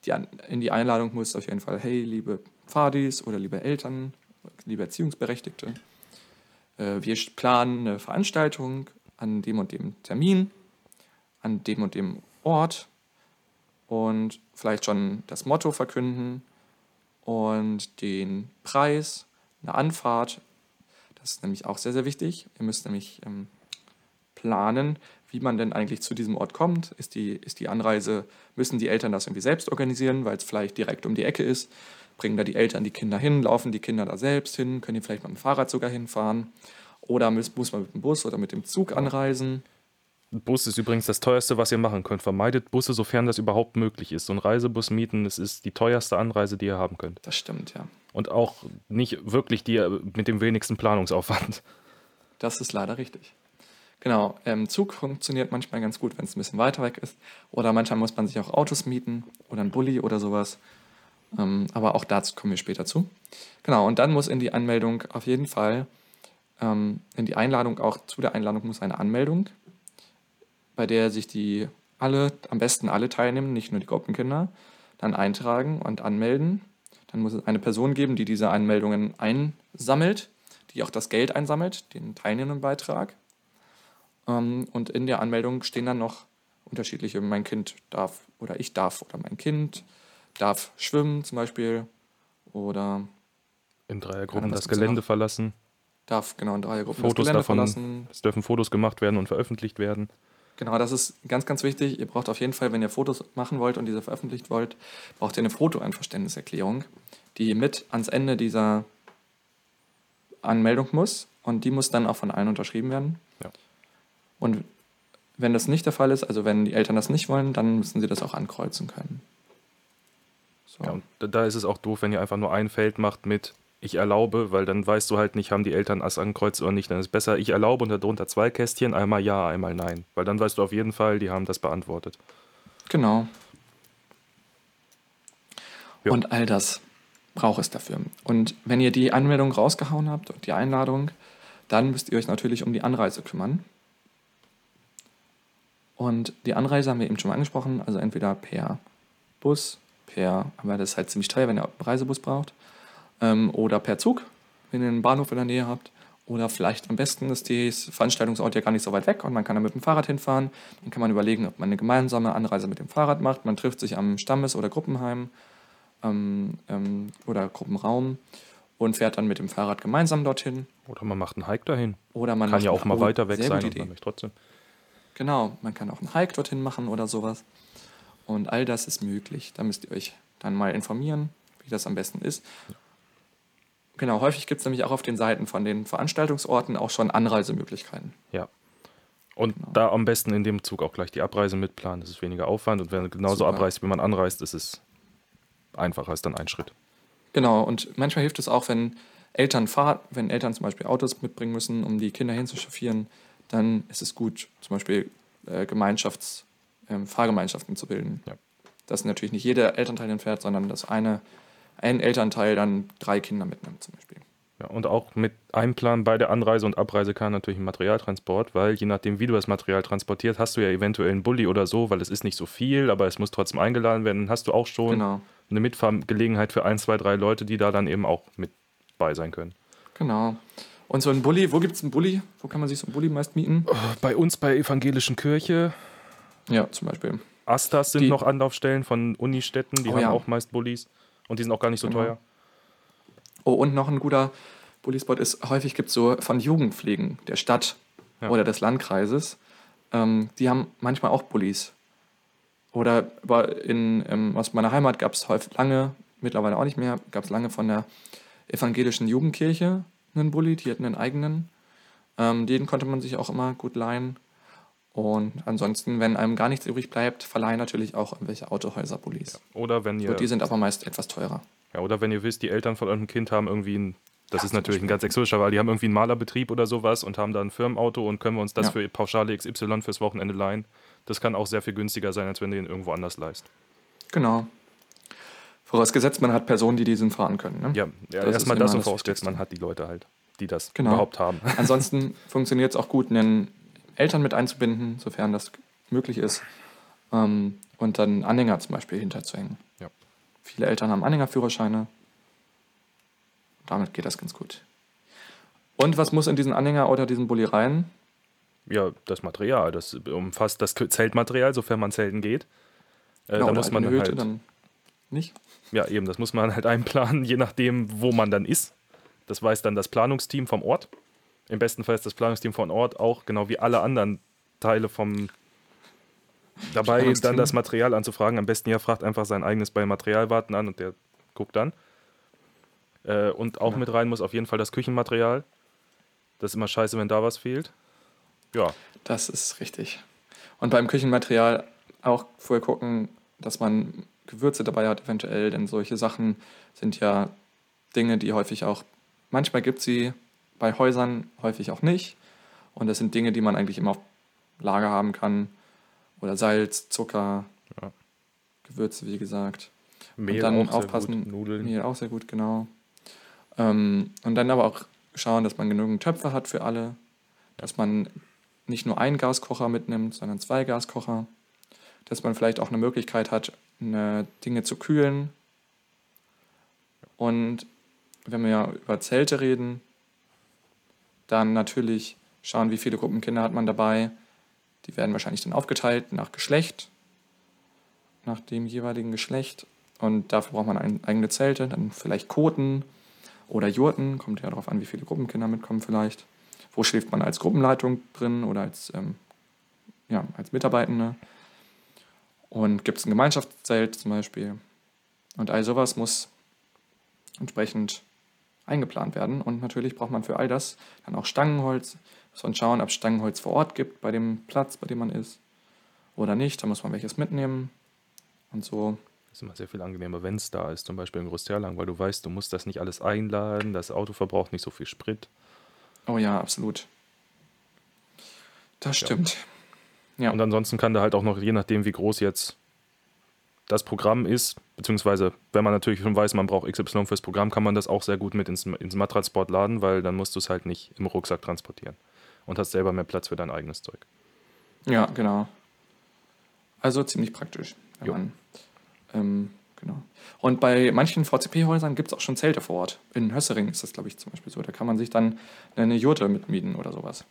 die, in die Einladung muss auf jeden Fall, hey, liebe Pfadis oder liebe Eltern, liebe Erziehungsberechtigte, äh, wir planen eine Veranstaltung an dem und dem Termin, an dem und dem Ort und vielleicht schon das Motto verkünden und den Preis, eine Anfahrt. Das ist nämlich auch sehr, sehr wichtig. Ihr müsst nämlich ähm, planen, wie man denn eigentlich zu diesem Ort kommt. Ist die, ist die Anreise, müssen die Eltern das irgendwie selbst organisieren, weil es vielleicht direkt um die Ecke ist? Bringen da die Eltern die Kinder hin, laufen die Kinder da selbst hin, können die vielleicht mit dem Fahrrad sogar hinfahren? Oder muss, muss man mit dem Bus oder mit dem Zug anreisen? Bus ist übrigens das teuerste, was ihr machen könnt. Vermeidet Busse, sofern das überhaupt möglich ist. So ein Reisebus mieten, das ist die teuerste Anreise, die ihr haben könnt. Das stimmt, ja. Und auch nicht wirklich die mit dem wenigsten Planungsaufwand. Das ist leider richtig. Genau, ähm, Zug funktioniert manchmal ganz gut, wenn es ein bisschen weiter weg ist. Oder manchmal muss man sich auch Autos mieten oder ein Bulli oder sowas. Ähm, aber auch dazu kommen wir später zu. Genau, und dann muss in die Anmeldung auf jeden Fall, ähm, in die Einladung auch, zu der Einladung muss eine Anmeldung, bei der sich die alle, am besten alle teilnehmen, nicht nur die Gruppenkinder, dann eintragen und anmelden. Dann muss es eine Person geben, die diese Anmeldungen einsammelt, die auch das Geld einsammelt, den Teilnehmendenbeitrag. Ähm, und in der Anmeldung stehen dann noch unterschiedliche, mein Kind darf oder ich darf oder mein Kind darf schwimmen zum Beispiel oder In Dreiergruppen das Gelände verlassen. darf genau in drei Gruppen Fotos das Gelände davon. verlassen. Es dürfen Fotos gemacht werden und veröffentlicht werden. Genau, das ist ganz, ganz wichtig. Ihr braucht auf jeden Fall, wenn ihr Fotos machen wollt und diese veröffentlicht wollt, braucht ihr eine Fotoeinverständniserklärung, die mit ans Ende dieser Anmeldung muss und die muss dann auch von allen unterschrieben werden. Ja. Und wenn das nicht der Fall ist, also wenn die Eltern das nicht wollen, dann müssen sie das auch ankreuzen können. So. Ja, da ist es auch doof, wenn ihr einfach nur ein Feld macht mit ich erlaube, weil dann weißt du halt nicht, haben die Eltern das angekreuzt oder nicht. Dann ist es besser, ich erlaube und darunter zwei Kästchen, einmal ja, einmal nein. Weil dann weißt du auf jeden Fall, die haben das beantwortet. Genau. Ja. Und all das braucht es dafür. Und wenn ihr die Anmeldung rausgehauen habt und die Einladung, dann müsst ihr euch natürlich um die Anreise kümmern. Und die Anreise haben wir eben schon mal angesprochen, also entweder per Bus, per, aber das ist halt ziemlich teuer, wenn ihr einen Reisebus braucht, ähm, oder per Zug, wenn ihr einen Bahnhof in der Nähe habt. Oder vielleicht am besten ist das Veranstaltungsort ja gar nicht so weit weg und man kann da mit dem Fahrrad hinfahren. Dann kann man überlegen, ob man eine gemeinsame Anreise mit dem Fahrrad macht. Man trifft sich am Stammes- oder Gruppenheim ähm, ähm, oder Gruppenraum und fährt dann mit dem Fahrrad gemeinsam dorthin. Oder man macht einen Hike dahin. Oder man Kann ja auch mal weiter weg sein und Idee. man trotzdem. Genau, man kann auch einen Hike dorthin machen oder sowas. Und all das ist möglich. Da müsst ihr euch dann mal informieren, wie das am besten ist. Genau, häufig gibt es nämlich auch auf den Seiten von den Veranstaltungsorten auch schon Anreisemöglichkeiten. Ja. Und Genau. da am besten in dem Zug auch gleich die Abreise mitplanen. Das ist weniger Aufwand. Und wenn man genauso Super. abreist, wie man anreist, ist es einfacher, ist dann ein Schritt. Genau, und manchmal hilft es auch, wenn Eltern fahren, wenn Eltern zum Beispiel Autos mitbringen müssen, um die Kinder hinzuchauffieren, dann ist es gut, zum Beispiel äh, Gemeinschafts-, ähm, Fahrgemeinschaften zu bilden. Ja. Dass natürlich nicht jeder Elternteil dann fährt, sondern dass eine, ein Elternteil dann drei Kinder mitnimmt zum Beispiel. Ja, und auch mit Einplan bei der Anreise und Abreise kann natürlich ein Materialtransport, weil je nachdem, wie du das Material transportiert, hast du ja eventuell einen Bulli oder so, weil es ist nicht so viel, aber es muss trotzdem eingeladen werden. Dann hast du auch schon Genau, eine Mitfahrgelegenheit für ein, zwei, drei Leute, die da dann eben auch mit bei sein können. genau. Und so ein Bulli, wo gibt es einen Bulli? Wo kann man sich so einen Bulli meist mieten? Bei uns bei Evangelischen Kirche, Ja, zum Beispiel. Astas sind Die- noch Anlaufstellen von Unistädten, die Oh haben ja. auch meist Bullis und die sind auch gar nicht so Genau. teuer. Oh, und noch ein guter Bullispot ist, häufig gibt es so von Jugendpflegen der Stadt Ja. oder des Landkreises, ähm, die haben manchmal auch Bullis. Oder in, ähm, aus meiner Heimat gab es häufig lange mittlerweile auch nicht mehr. Gab es lange von der evangelischen Jugendkirche einen Bulli, die hatten einen eigenen. Ähm, den konnte man sich auch immer gut leihen. Und ansonsten, wenn einem gar nichts übrig bleibt, verleihen natürlich auch irgendwelche Autohäuser-Bullis. Oder wenn ihr, Und die sind aber meist etwas teurer. ja, oder wenn ihr wisst, die Eltern von eurem Kind haben irgendwie ein, das ist natürlich ein ganz exotischer, weil die haben irgendwie einen Malerbetrieb oder sowas und haben da ein Firmenauto und können wir uns das Ja. für Pauschale XY fürs Wochenende leihen. Das kann auch sehr viel günstiger sein, als wenn du ihn irgendwo anders leist. Genau. Vorausgesetzt, man hat Personen, die diesen fahren können. Ne? Ja, ja erstmal das so das vorausgesetzt, Wichtigste. man hat die Leute halt, die das Genau. überhaupt haben. Ansonsten funktioniert es auch gut, einen Eltern mit einzubinden, sofern das möglich ist. Ähm, und dann Anhänger zum Beispiel hinterzuhängen. Ja. Viele Eltern haben Anhängerführerscheine. Damit geht das ganz gut. Und was muss in diesen Anhänger oder diesen Bulli rein? Ja, das Material, das umfasst das Zeltmaterial, sofern man zelten geht. Äh, Genau, da muss man dann Hütte, halt, dann nicht. ja eben, das muss man halt einplanen, je nachdem, wo man dann ist. Das weiß dann das Planungsteam vom Ort. Im besten Fall ist das Planungsteam vom Ort auch, genau wie alle anderen Teile vom dabei, dann das Material anzufragen. Am besten ihr fragt einfach sein eigenes bei Materialwarten an und der guckt dann. Äh, und auch Ja. mit rein muss auf jeden Fall das Küchenmaterial. Das ist immer scheiße, wenn da was fehlt. Ja, Das ist richtig. Und beim Küchenmaterial auch vorher gucken, dass man Gewürze dabei hat, eventuell, denn solche Sachen sind ja Dinge, die häufig auch, manchmal gibt sie bei Häusern, häufig auch nicht. Und das sind Dinge, die man eigentlich immer auf Lager haben kann. Oder Salz, Zucker, Ja. Gewürze, wie gesagt. Mehl dann auch aufpassen, gut, Nudeln. Mehl auch sehr gut, genau. Ähm, und dann aber auch schauen, dass man genügend Töpfe hat für alle. Dass man nicht nur einen Gaskocher mitnimmt, sondern zwei Gaskocher. Dass man vielleicht auch eine Möglichkeit hat, eine Dinge zu kühlen. Und wenn wir ja über Zelte reden, dann natürlich schauen, wie viele Gruppen Kinder hat man dabei. Die werden wahrscheinlich dann aufgeteilt nach Geschlecht, nach dem jeweiligen Geschlecht. Und dafür braucht man eigene Zelte, dann vielleicht Koten oder Jurten, kommt ja darauf an, wie viele Gruppenkinder mitkommen vielleicht. Wo schläft man als Gruppenleitung drin oder als, ähm, ja, als Mitarbeitende? Und gibt es ein Gemeinschaftszelt zum Beispiel? Und all sowas muss entsprechend eingeplant werden. Und natürlich braucht man für all das dann auch Stangenholz. Muss man schauen, ob es Stangenholz vor Ort gibt bei dem Platz, bei dem man ist oder nicht. Da muss man welches mitnehmen. Und so Das ist immer sehr viel angenehmer, wenn es da ist, zum Beispiel in Großterlang, weil du weißt, du musst das nicht alles einladen, das Auto verbraucht nicht so viel Sprit. Oh ja, absolut. Das stimmt. Ja. Und ansonsten kann da halt auch noch, je nachdem, wie groß jetzt das Programm ist, beziehungsweise wenn man natürlich schon weiß, man braucht XY fürs Programm, kann man das auch sehr gut mit ins, ins Mattransport laden, weil dann musst du es halt nicht im Rucksack transportieren und hast selber mehr Platz für dein eigenes Zeug. Ja, genau. Also ziemlich praktisch. Man, ähm, genau. Und bei manchen VCP-Häusern gibt es auch schon Zelte vor Ort. In Hössering ist das, glaube ich, zum Beispiel so. Da kann man sich dann eine Jurte mitmieten oder sowas.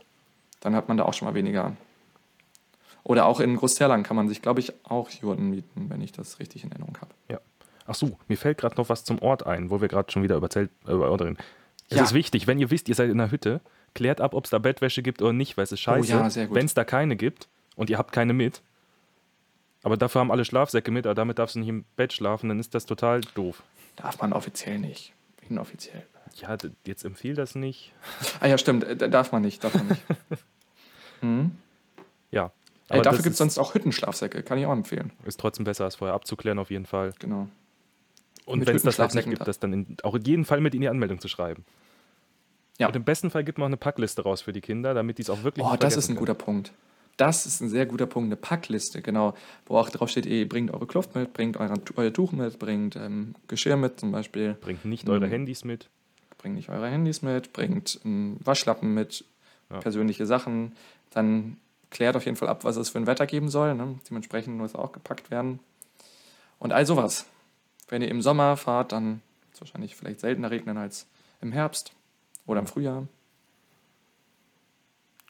Dann hat man da auch schon mal weniger. Oder auch in Großterlang kann man sich, glaube ich, auch Jurten mieten, wenn ich das richtig in Erinnerung habe. Ach so, mir fällt gerade noch was zum Ort ein, wo wir gerade schon wieder über Zelt, äh, reden. Es Ja. ist wichtig, wenn ihr wisst, ihr seid in einer Hütte, klärt ab, ob es da Bettwäsche gibt oder nicht, weil es ist scheiße, Oh ja, sehr gut. wenn es da keine gibt und ihr habt keine mit. Aber dafür haben alle Schlafsäcke mit, aber damit darfst du nicht im Bett schlafen, dann ist das total doof. Darf man offiziell nicht. Inoffiziell. Ja, jetzt empfiehl das nicht. Ah ja, stimmt. äh, Darf man nicht. Darf man nicht. mhm. Ja. Ey, dafür gibt es sonst auch Hüttenschlafsäcke. Kann ich auch empfehlen. ist trotzdem besser, als vorher abzuklären, auf jeden Fall. Genau. Und wenn es das halt nicht gibt, da. das dann in, auch in jedem Fall mit in die Anmeldung zu schreiben. Ja. Und im besten Fall gibt man auch eine Packliste raus für die Kinder, damit die es auch wirklich Oh, das ist ein können. guter Punkt. Das ist ein sehr guter Punkt, eine Packliste, genau. Wo auch drauf steht, ihr bringt eure Kluft mit, bringt euer, euer Tuch mit, bringt ähm, Geschirr mit zum Beispiel, Bringt nicht eure Mhm. Handys mit. bringt nicht eure Handys mit, bringt einen Waschlappen mit, Ja. persönliche Sachen. Dann klärt auf jeden Fall ab, was es für ein Wetter geben soll. Ne? Dementsprechend muss auch gepackt werden. Und all sowas. Wenn ihr im Sommer fahrt, dann wird es wahrscheinlich vielleicht seltener regnen als im Herbst oder im Frühjahr.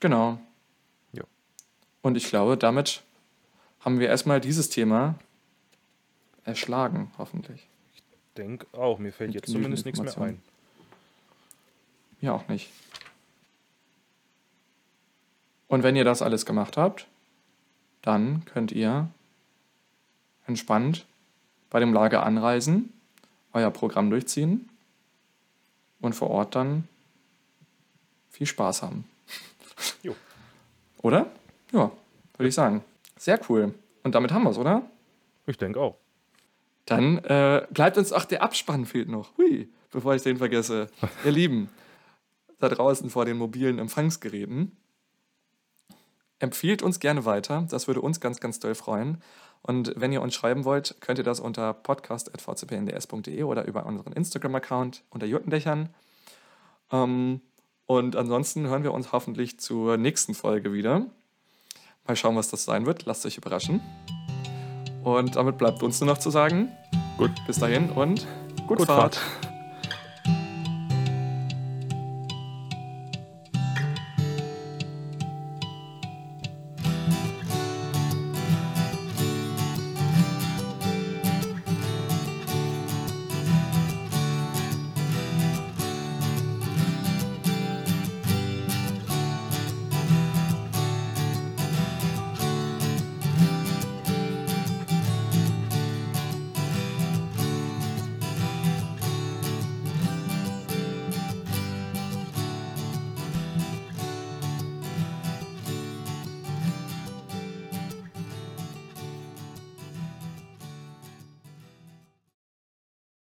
Genau. Ja. Und ich glaube, damit haben wir erstmal dieses Thema erschlagen, hoffentlich. Denk auch, mir fällt jetzt zumindest nichts mehr ein. Ja, auch nicht. Und wenn ihr das alles gemacht habt, dann könnt ihr entspannt bei dem Lager anreisen, euer Programm durchziehen und vor Ort dann viel Spaß haben. Jo. Oder? Ja, würde ich sagen. Sehr cool. Und damit haben wir es, oder? Ich denke auch. Dann äh, bleibt uns, ach, der Abspann fehlt noch. Hui, bevor ich den vergesse. Ihr Lieben, da draußen vor den mobilen Empfangsgeräten, empfiehlt uns gerne weiter. Das würde uns ganz, ganz doll freuen. Und wenn ihr uns schreiben wollt, könnt ihr das unter podcast.vcpnds.de oder über unseren Instagram-Account unter Juttendächern. Ähm, und ansonsten hören wir uns hoffentlich zur nächsten Folge wieder. Mal schauen, was das sein wird. Lasst euch überraschen. Und damit bleibt uns nur noch zu sagen, Gut. bis dahin und gut, Gut Fahrt. Fahrt.